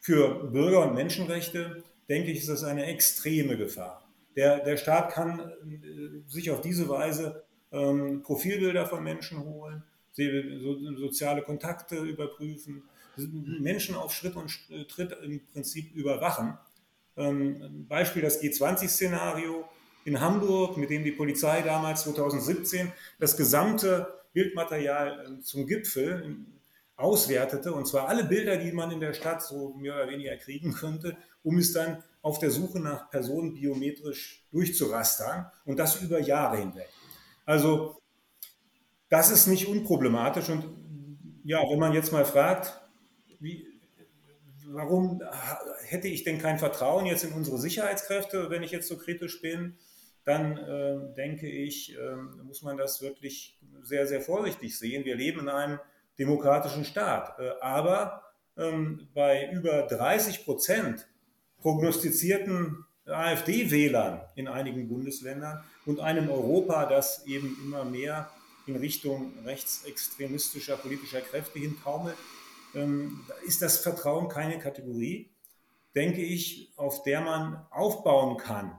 Für Bürger- und Menschenrechte, denke ich, ist das eine extreme Gefahr. Der, der Staat kann äh, sich auf diese Weise ähm, Profilbilder von Menschen holen, soziale Kontakte überprüfen, Menschen auf Schritt und Tritt im Prinzip überwachen. Ähm, Beispiel das G20-Szenario in Hamburg, mit dem die Polizei damals 2017 das gesamte Bildmaterial äh, zum Gipfel ähm, auswertete, und zwar alle Bilder, die man in der Stadt so mehr oder weniger kriegen könnte, um es dann auf der Suche nach Personen biometrisch durchzurastern und das über Jahre hinweg. Also das ist nicht unproblematisch und ja, wenn man jetzt mal fragt, wie, warum hätte ich denn kein Vertrauen jetzt in unsere Sicherheitskräfte, wenn ich jetzt so kritisch bin? Dann äh, denke ich, äh, muss man das wirklich sehr, sehr vorsichtig sehen. Wir leben in einem demokratischen Staat, äh, aber ähm, bei über 30 Prozent prognostizierten AfD-Wählern in einigen Bundesländern und einem Europa, das eben immer mehr in Richtung rechtsextremistischer politischer Kräfte hintaumelt, ähm, ist das Vertrauen keine Kategorie, denke ich, auf der man aufbauen kann.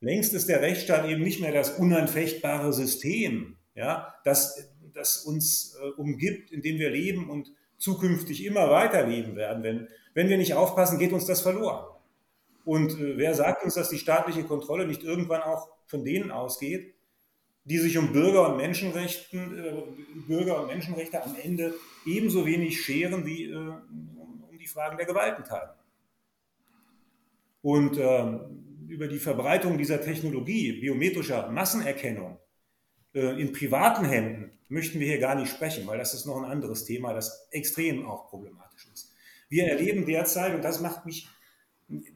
Längst ist der Rechtsstaat eben nicht mehr das unanfechtbare System, ja, das, das uns äh, umgibt, in dem wir leben und zukünftig immer weiterleben werden. Wenn, wenn wir nicht aufpassen, geht uns das verloren. Und äh, wer sagt uns, dass die staatliche Kontrolle nicht irgendwann auch von denen ausgeht, die sich um Bürger und Menschenrechten, äh, Bürger und Menschenrechte am Ende ebenso wenig scheren wie äh, um die Fragen der Gewaltenteilung. Und ähm, über die Verbreitung dieser Technologie, biometrischer Massenerkennung äh, in privaten Händen, möchten wir hier gar nicht sprechen, weil das ist noch ein anderes Thema, das extrem auch problematisch ist. Wir erleben derzeit, und das macht mich,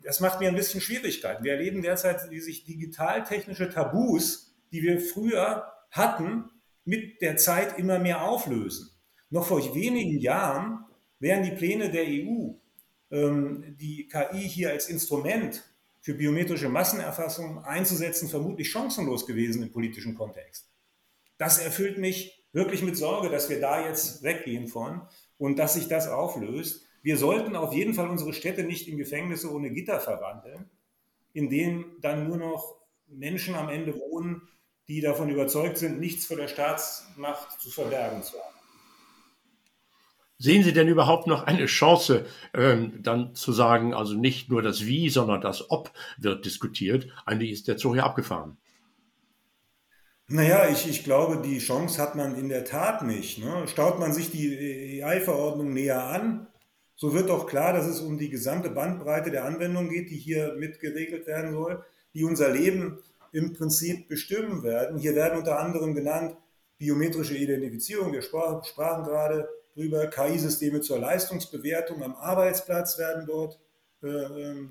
das macht mir ein bisschen Schwierigkeiten, wir erleben derzeit, wie sich digitaltechnische Tabus die wir früher hatten, mit der Zeit immer mehr auflösen. Noch vor wenigen Jahren wären die Pläne der EU, ähm, die KI hier als Instrument für biometrische Massenerfassung einzusetzen, vermutlich chancenlos gewesen im politischen Kontext. Das erfüllt mich wirklich mit Sorge, dass wir da jetzt weggehen von und dass sich das auflöst. Wir sollten auf jeden Fall unsere Städte nicht in Gefängnisse ohne Gitter verwandeln, in denen dann nur noch Menschen am Ende wohnen, die davon überzeugt sind, nichts vor der Staatsmacht zu verbergen zu haben. Sehen Sie denn überhaupt noch eine Chance, ähm, dann zu sagen, also nicht nur das Wie, sondern das Ob wird diskutiert? Eigentlich ist der Zug ja abgefahren. Naja, ich, ich glaube, die Chance hat man in der Tat nicht. Ne? Staut man sich die AI-Verordnung näher an, so wird doch klar, dass es um die gesamte Bandbreite der Anwendung geht, die hier mit geregelt werden soll, die unser Leben im Prinzip bestimmen werden. Hier werden unter anderem genannt biometrische Identifizierung, wir sprachen gerade drüber, KI-Systeme zur Leistungsbewertung am Arbeitsplatz werden dort äh, äh,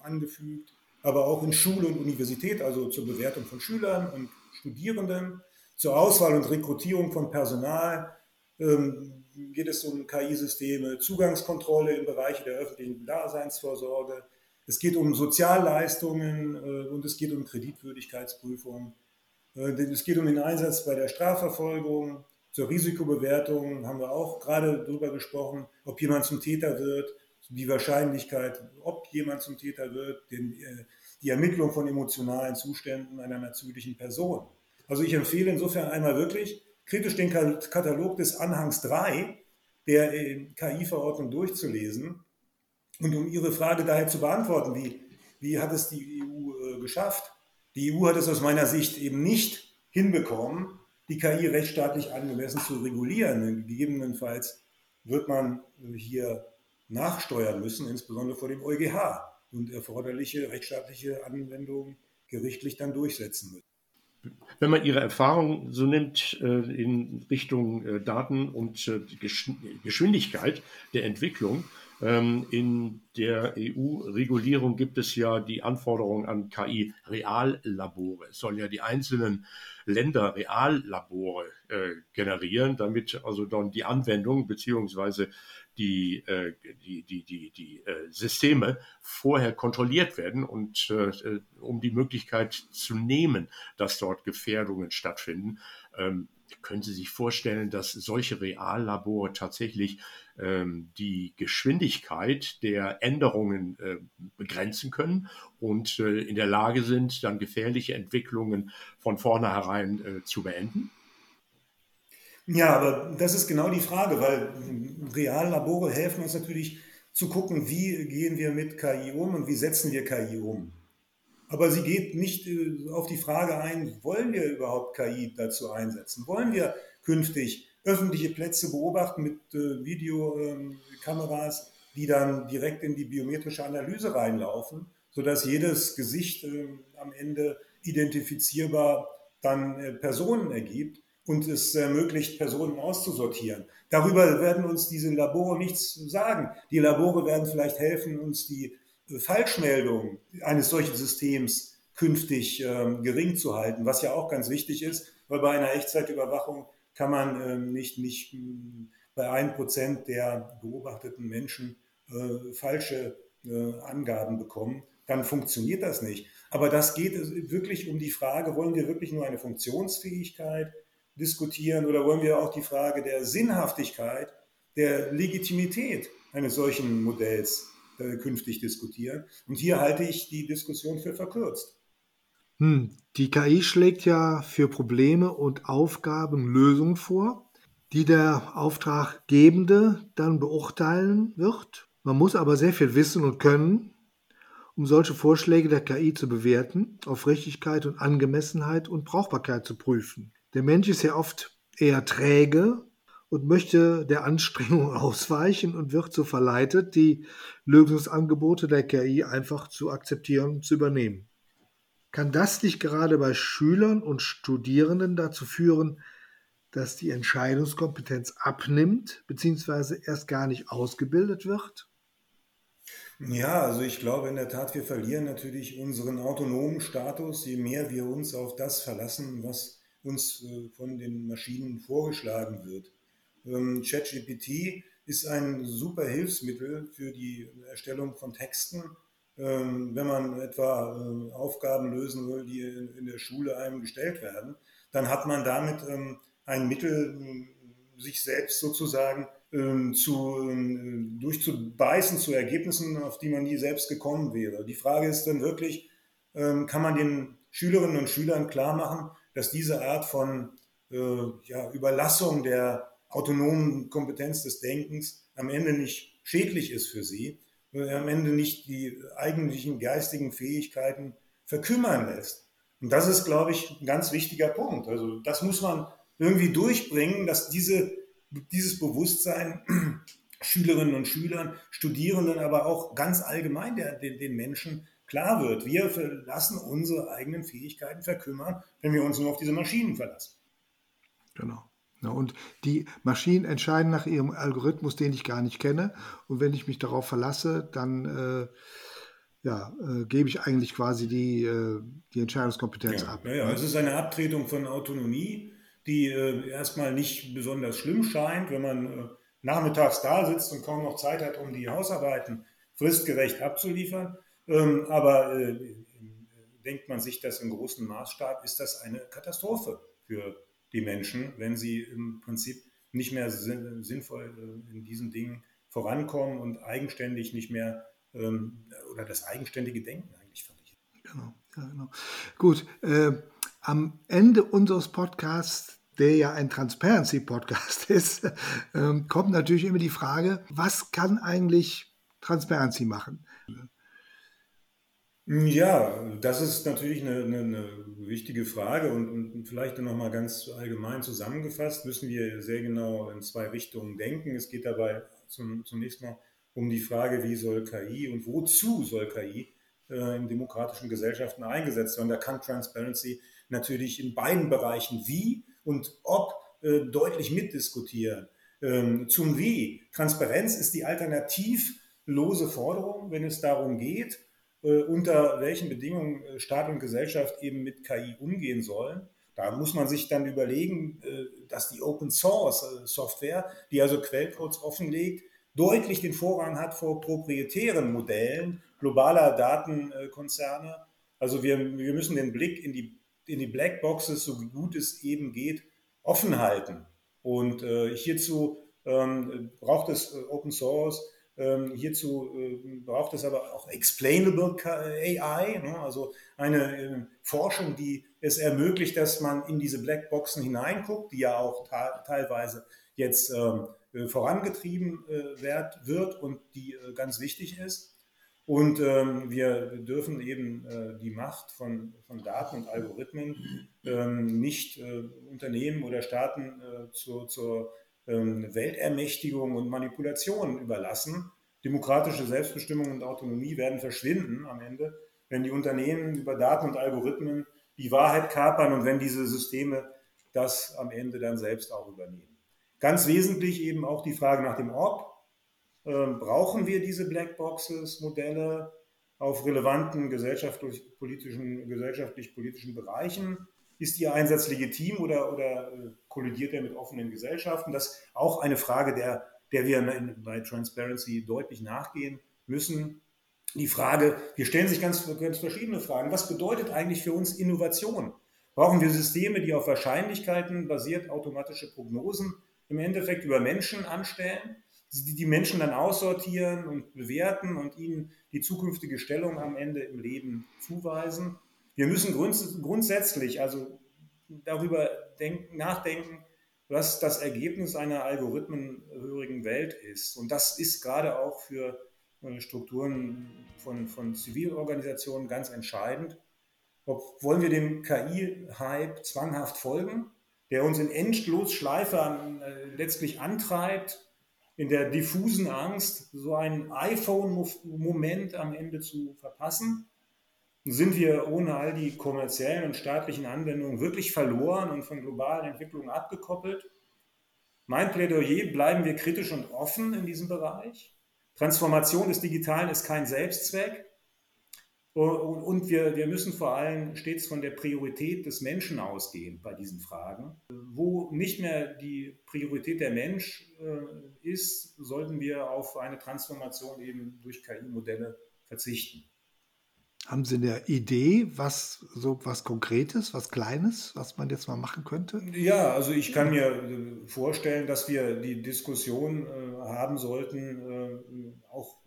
angefügt, aber auch in Schule und Universität, also zur Bewertung von Schülern und Studierenden, zur Auswahl und Rekrutierung von Personal ähm, geht es um KI-Systeme, Zugangskontrolle im Bereich der öffentlichen Daseinsvorsorge, es geht um Sozialleistungen äh, und es geht um Kreditwürdigkeitsprüfung. Äh, es geht um den Einsatz bei der Strafverfolgung. Zur Risikobewertung haben wir auch gerade darüber gesprochen, ob jemand zum Täter wird, die Wahrscheinlichkeit, ob jemand zum Täter wird, äh, die Ermittlung von emotionalen Zuständen einer natürlichen Person. Also ich empfehle insofern einmal wirklich kritisch den Katalog des Anhangs 3 der KI-Verordnung durchzulesen und um Ihre Frage daher zu beantworten, wie, wie hat es die EU äh, geschafft? Die EU hat es aus meiner Sicht eben nicht hinbekommen, die KI rechtsstaatlich angemessen zu regulieren. Gegebenenfalls wird man äh, hier nachsteuern müssen, insbesondere vor dem EuGH und erforderliche rechtsstaatliche Anwendungen gerichtlich dann durchsetzen müssen. Wenn man Ihre Erfahrung so nimmt äh, in Richtung äh, Daten und äh, Geschwindigkeit der Entwicklung, ähm, in der EU-Regulierung gibt es ja die Anforderung an KI-Reallabore. Es sollen ja die einzelnen Länder Reallabore äh, generieren, damit also dann die Anwendung beziehungsweise die, äh, die, die, die, äh, Systeme vorher kontrolliert werden und äh, äh um die Möglichkeit zu nehmen, dass dort Gefährdungen stattfinden. Ähm, können Sie sich vorstellen, dass solche Reallabore tatsächlich ähm, die Geschwindigkeit der Änderungen äh, begrenzen können und äh, in der Lage sind, dann gefährliche Entwicklungen von vornherein äh, zu beenden? Ja, aber das ist genau die Frage, weil Reallabore helfen uns natürlich zu gucken, wie gehen wir mit KI um und wie setzen wir KI um. Aber sie geht nicht äh, auf die Frage ein, wollen wir überhaupt KI dazu einsetzen? Wollen wir künftig öffentliche Plätze beobachten mit äh, Videokameras, die dann direkt in die biometrische Analyse reinlaufen, sodass jedes Gesicht äh, am Ende identifizierbar dann Personen ergibt und es ermöglicht, Personen auszusortieren. Darüber werden uns diese Labore nichts sagen. Die Labore werden vielleicht helfen, uns die äh, Falschmeldung eines solchen Systems künftig ähm, gering zu halten, was ja auch ganz wichtig ist, weil bei einer Echtzeitüberwachung kann man ähm, nicht, nicht hm, bei ein Prozent der beobachteten Menschen äh, falsche äh, Angaben bekommen. Dann funktioniert das nicht. Aber das geht wirklich um die Frage, wollen wir wirklich nur eine Funktionsfähigkeit diskutieren oder wollen wir auch die Frage der Sinnhaftigkeit, der Legitimität eines solchen Modells äh, künftig diskutieren? Und hier halte ich die Diskussion für verkürzt. Hm, die KI schlägt ja für Probleme und Aufgaben Lösungen vor, die der Auftraggebende dann beurteilen wird. Man muss aber sehr viel wissen und können, um solche Vorschläge der KI zu bewerten, auf Richtigkeit und Angemessenheit und Brauchbarkeit zu prüfen. Der Mensch ist ja oft eher träge und möchte der Anstrengung *laughs* ausweichen und wird so verleitet, die Lösungsangebote der KI einfach zu akzeptieren und zu übernehmen. Kann das nicht gerade bei Schülern und Studierenden dazu führen, dass die Entscheidungskompetenz abnimmt bzw. erst gar nicht ausgebildet wird? Ja, also ich glaube in der Tat, wir verlieren natürlich unseren autonomen Status, je mehr wir uns auf das verlassen, was uns äh, von den Maschinen vorgeschlagen wird. Ähm, ChatGPT ist ein super Hilfsmittel für die Erstellung von Texten. Ähm, wenn man etwa äh, Aufgaben lösen will, die in der Schule einem gestellt werden, dann hat man damit ähm, ein Mittel, sich selbst sozusagen zu, durchzubeißen zu Ergebnissen, auf die man nie selbst gekommen wäre. Die Frage ist dann wirklich, kann man den Schülerinnen und Schülern klar machen, dass diese Art von äh, ja, Überlassung der autonomen Kompetenz des Denkens am Ende nicht schädlich ist für sie, am Ende nicht die eigentlichen geistigen Fähigkeiten verkümmern lässt. Und das ist, glaube ich, ein ganz wichtiger Punkt. Also das muss man irgendwie durchbringen, dass diese, dieses Bewusstsein *clears throat* Schülerinnen und Schülern, Studierenden, aber auch ganz allgemein der, den, den Menschen klar wird. Wir lassen unsere eigenen Fähigkeiten verkümmern, wenn wir uns nur auf diese Maschinen verlassen. Genau. Ja, und die Maschinen entscheiden nach ihrem Algorithmus, den ich gar nicht kenne. Und wenn ich mich darauf verlasse, dann äh, ja, äh, gebe ich eigentlich quasi die, äh, die Entscheidungskompetenz ja, ab. Ja, ja, es ist eine Abtretung von Autonomie, die äh, erstmal nicht besonders schlimm scheint, wenn man äh, nachmittags da sitzt und kaum noch Zeit hat, um die Hausarbeiten fristgerecht abzuliefern. Ähm, aber äh, denkt man sich das im großen Maßstab, ist das eine Katastrophe für die Menschen, wenn sie im Prinzip nicht mehr sinnvoll äh, in diesen Dingen vorankommen und eigenständig nicht mehr ähm, oder das eigenständige Denken eigentlich verlieren. Genau, ja, genau. Gut, äh, am Ende unseres Podcasts der ja ein Transparency-Podcast *laughs* ist, äh, kommt natürlich immer die Frage, was kann eigentlich Transparency machen? Ja, das ist natürlich eine, eine, eine wichtige Frage und, und vielleicht noch mal ganz allgemein zusammengefasst müssen wir sehr genau in zwei Richtungen denken. Es geht dabei zum, zunächst mal um die Frage, wie soll KI und wozu soll KI äh, in demokratischen Gesellschaften eingesetzt werden. Da kann Transparency natürlich in beiden Bereichen wie und ob äh, deutlich mitdiskutieren. Ähm, zum Wie. Transparenz ist die alternativlose Forderung, wenn es darum geht, unter welchen Bedingungen äh, Staat und Gesellschaft eben mit KI umgehen sollen. Da muss man sich dann überlegen, äh, dass die Open Source Software, die also Quellcodes offenlegt, deutlich den Vorrang hat vor proprietären Modellen globaler Datenkonzerne. Also wir, wir müssen den Blick in die, in die Blackboxes, so gut es eben geht, offen halten. Und äh, hierzu ähm, braucht es Open Source hierzu äh, braucht es aber auch explainable AI, ne? also eine äh, Forschung, die es ermöglicht, dass man in diese Blackboxen hineinguckt, die ja auch teilweise jetzt ähm, äh, vorangetrieben äh, wird und die äh, ganz wichtig ist. Und ähm, wir dürfen eben äh, die Macht von, von Daten und Algorithmen ähm, nicht Unternehmen oder Staaten zur, zur ähm, Weltermächtigung und Manipulation überlassen. Demokratische Selbstbestimmung und Autonomie werden verschwinden am Ende, wenn die Unternehmen über Daten und Algorithmen die Wahrheit kapern und wenn diese Systeme das am Ende dann selbst auch übernehmen. Ganz wesentlich eben auch die Frage nach dem Ob. Ähm, brauchen wir diese Blackboxes-Modelle auf relevanten gesellschaftlich-politischen gesellschaftlich Bereichen? Ist Ihr Einsatz legitim oder, oder äh, kollidiert er mit offenen Gesellschaften? Das ist auch eine Frage, der, der wir bei Transparency deutlich nachgehen müssen. Die Frage, wir stellen sich ganz, ganz verschiedene Fragen. Was bedeutet eigentlich für uns Innovation? Brauchen wir Systeme, die auf Wahrscheinlichkeiten basiert automatische Prognosen im Endeffekt über Menschen anstellen, die die Menschen dann aussortieren und bewerten und ihnen die zukünftige Stellung am Ende im Leben zuweisen? Wir müssen grundsätzlich also darüber denken, nachdenken, was das Ergebnis einer algorithmenhörigen Welt ist. Und das ist gerade auch für äh, Strukturen von, von Zivilorganisationen ganz entscheidend. Ob, wollen wir dem KI-Hype zwanghaft folgen, der uns in Endlosschleife an, äh, letztlich antreibt, in der diffusen Angst, so ein iPhone-Moment am Ende zu verpassen? Sind wir ohne all die kommerziellen und staatlichen Anwendungen wirklich verloren und von globalen Entwicklungen abgekoppelt? Mein Plädoyer, bleiben wir kritisch und offen in diesem Bereich. Transformation des Digitalen ist kein Selbstzweck. Und wir, wir müssen vor allem stets von der Priorität des Menschen ausgehen bei diesen Fragen. Wo nicht mehr die Priorität der Mensch äh, ist, sollten wir auf eine Transformation eben durch KI-Modelle verzichten. Haben Sie eine Idee, was so was Konkretes, was Kleines, was man jetzt mal machen könnte? Ja, also ich kann mir äh, vorstellen, dass wir die Diskussion äh, haben sollten, äh, auch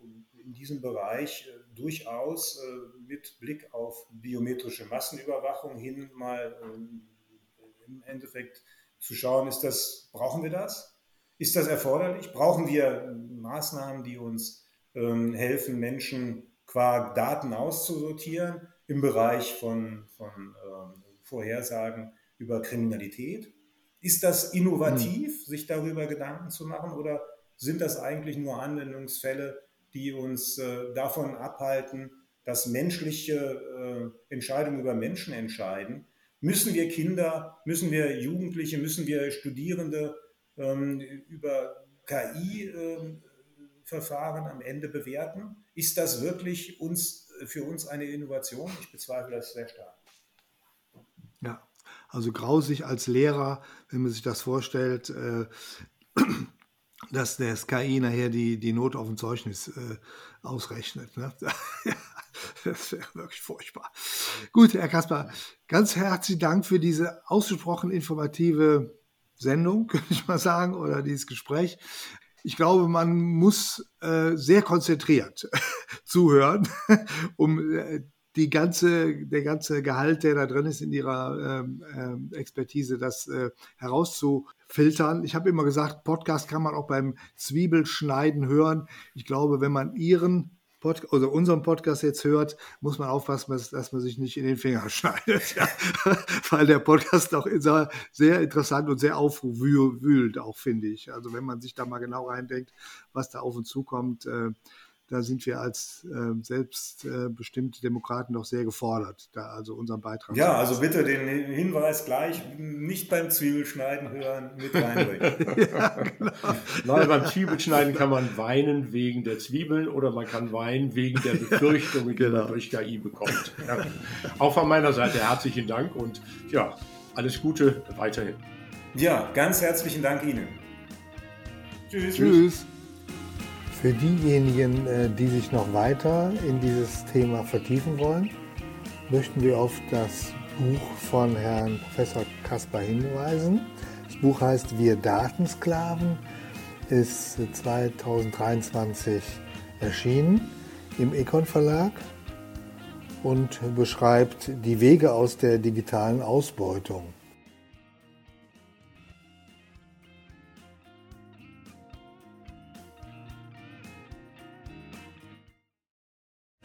in diesem Bereich äh, durchaus äh, mit Blick auf biometrische Massenüberwachung hin mal äh, im Endeffekt zu schauen, ist das, brauchen wir das? Ist das erforderlich? Brauchen wir Maßnahmen, die uns ähm, helfen, Menschen qua Daten auszusortieren im Bereich von, von ähm, Vorhersagen über Kriminalität. Ist das innovativ, mhm. sich darüber Gedanken zu machen oder sind das eigentlich nur Anwendungsfälle, die uns äh, davon abhalten, dass menschliche äh, Entscheidungen über Menschen entscheiden? Müssen wir Kinder, müssen wir Jugendliche, müssen wir Studierende ähm, über KI äh, Verfahren am Ende bewerten. Ist das wirklich uns, für uns eine Innovation? Ich bezweifle das sehr stark. Ja, also grausig als Lehrer, wenn man sich das vorstellt, äh, *clears throat* dass der KI nachher die, die Not auf dem Zeugnis äh, ausrechnet. Ne? *laughs* das wäre wirklich furchtbar. Gut, Herr Kaspar, ganz herzlichen Dank für diese ausgesprochen informative Sendung, *laughs* könnte ich mal sagen, oder dieses Gespräch ich glaube, man muss äh, sehr konzentriert *laughs* zuhören, *laughs* um äh, die ganze, der ganze Gehalt, der da drin ist in ihrer ähm, ähm, Expertise, das äh, herauszufiltern. Ich habe immer gesagt, Podcast kann man auch beim Zwiebelschneiden hören. Ich glaube, wenn man ihren Pod also unseren Podcast jetzt hört, muss man aufpassen, dass, dass man sich nicht in den Finger *laughs* schneidet. Ja. *laughs* Weil der Podcast auch sehr interessant und sehr aufwühlt, auch finde ich. Also wenn man sich da mal genau reindenkt, was da auf uns zukommt, äh, da sind wir als äh, selbstbestimmte Demokraten doch sehr gefordert, da also unseren Beitrag. Ja, also bitte den Hinweis gleich nicht beim Zwiebelschneiden hören, mit reinbringen. *laughs* ja, genau. Nein, beim Zwiebelschneiden kann man weinen wegen der Zwiebeln oder man kann weinen wegen der Befürchtungen, die genau. man durch KI bekommt. Ja. Auch von meiner Seite herzlichen Dank und ja, alles Gute weiterhin. Ja, ganz herzlichen Dank Ihnen. Tschüss. Tschüss. Für diejenigen, äh, die sich noch weiter in dieses Thema vertiefen wollen, möchten wir auf das Buch von Herrn Professor Kaspar hinweisen. Das Buch heißt Wir Datensklaven. ist 2023 erschienen im Econ Verlag und beschreibt die Wege aus der digitalen Ausbeutung.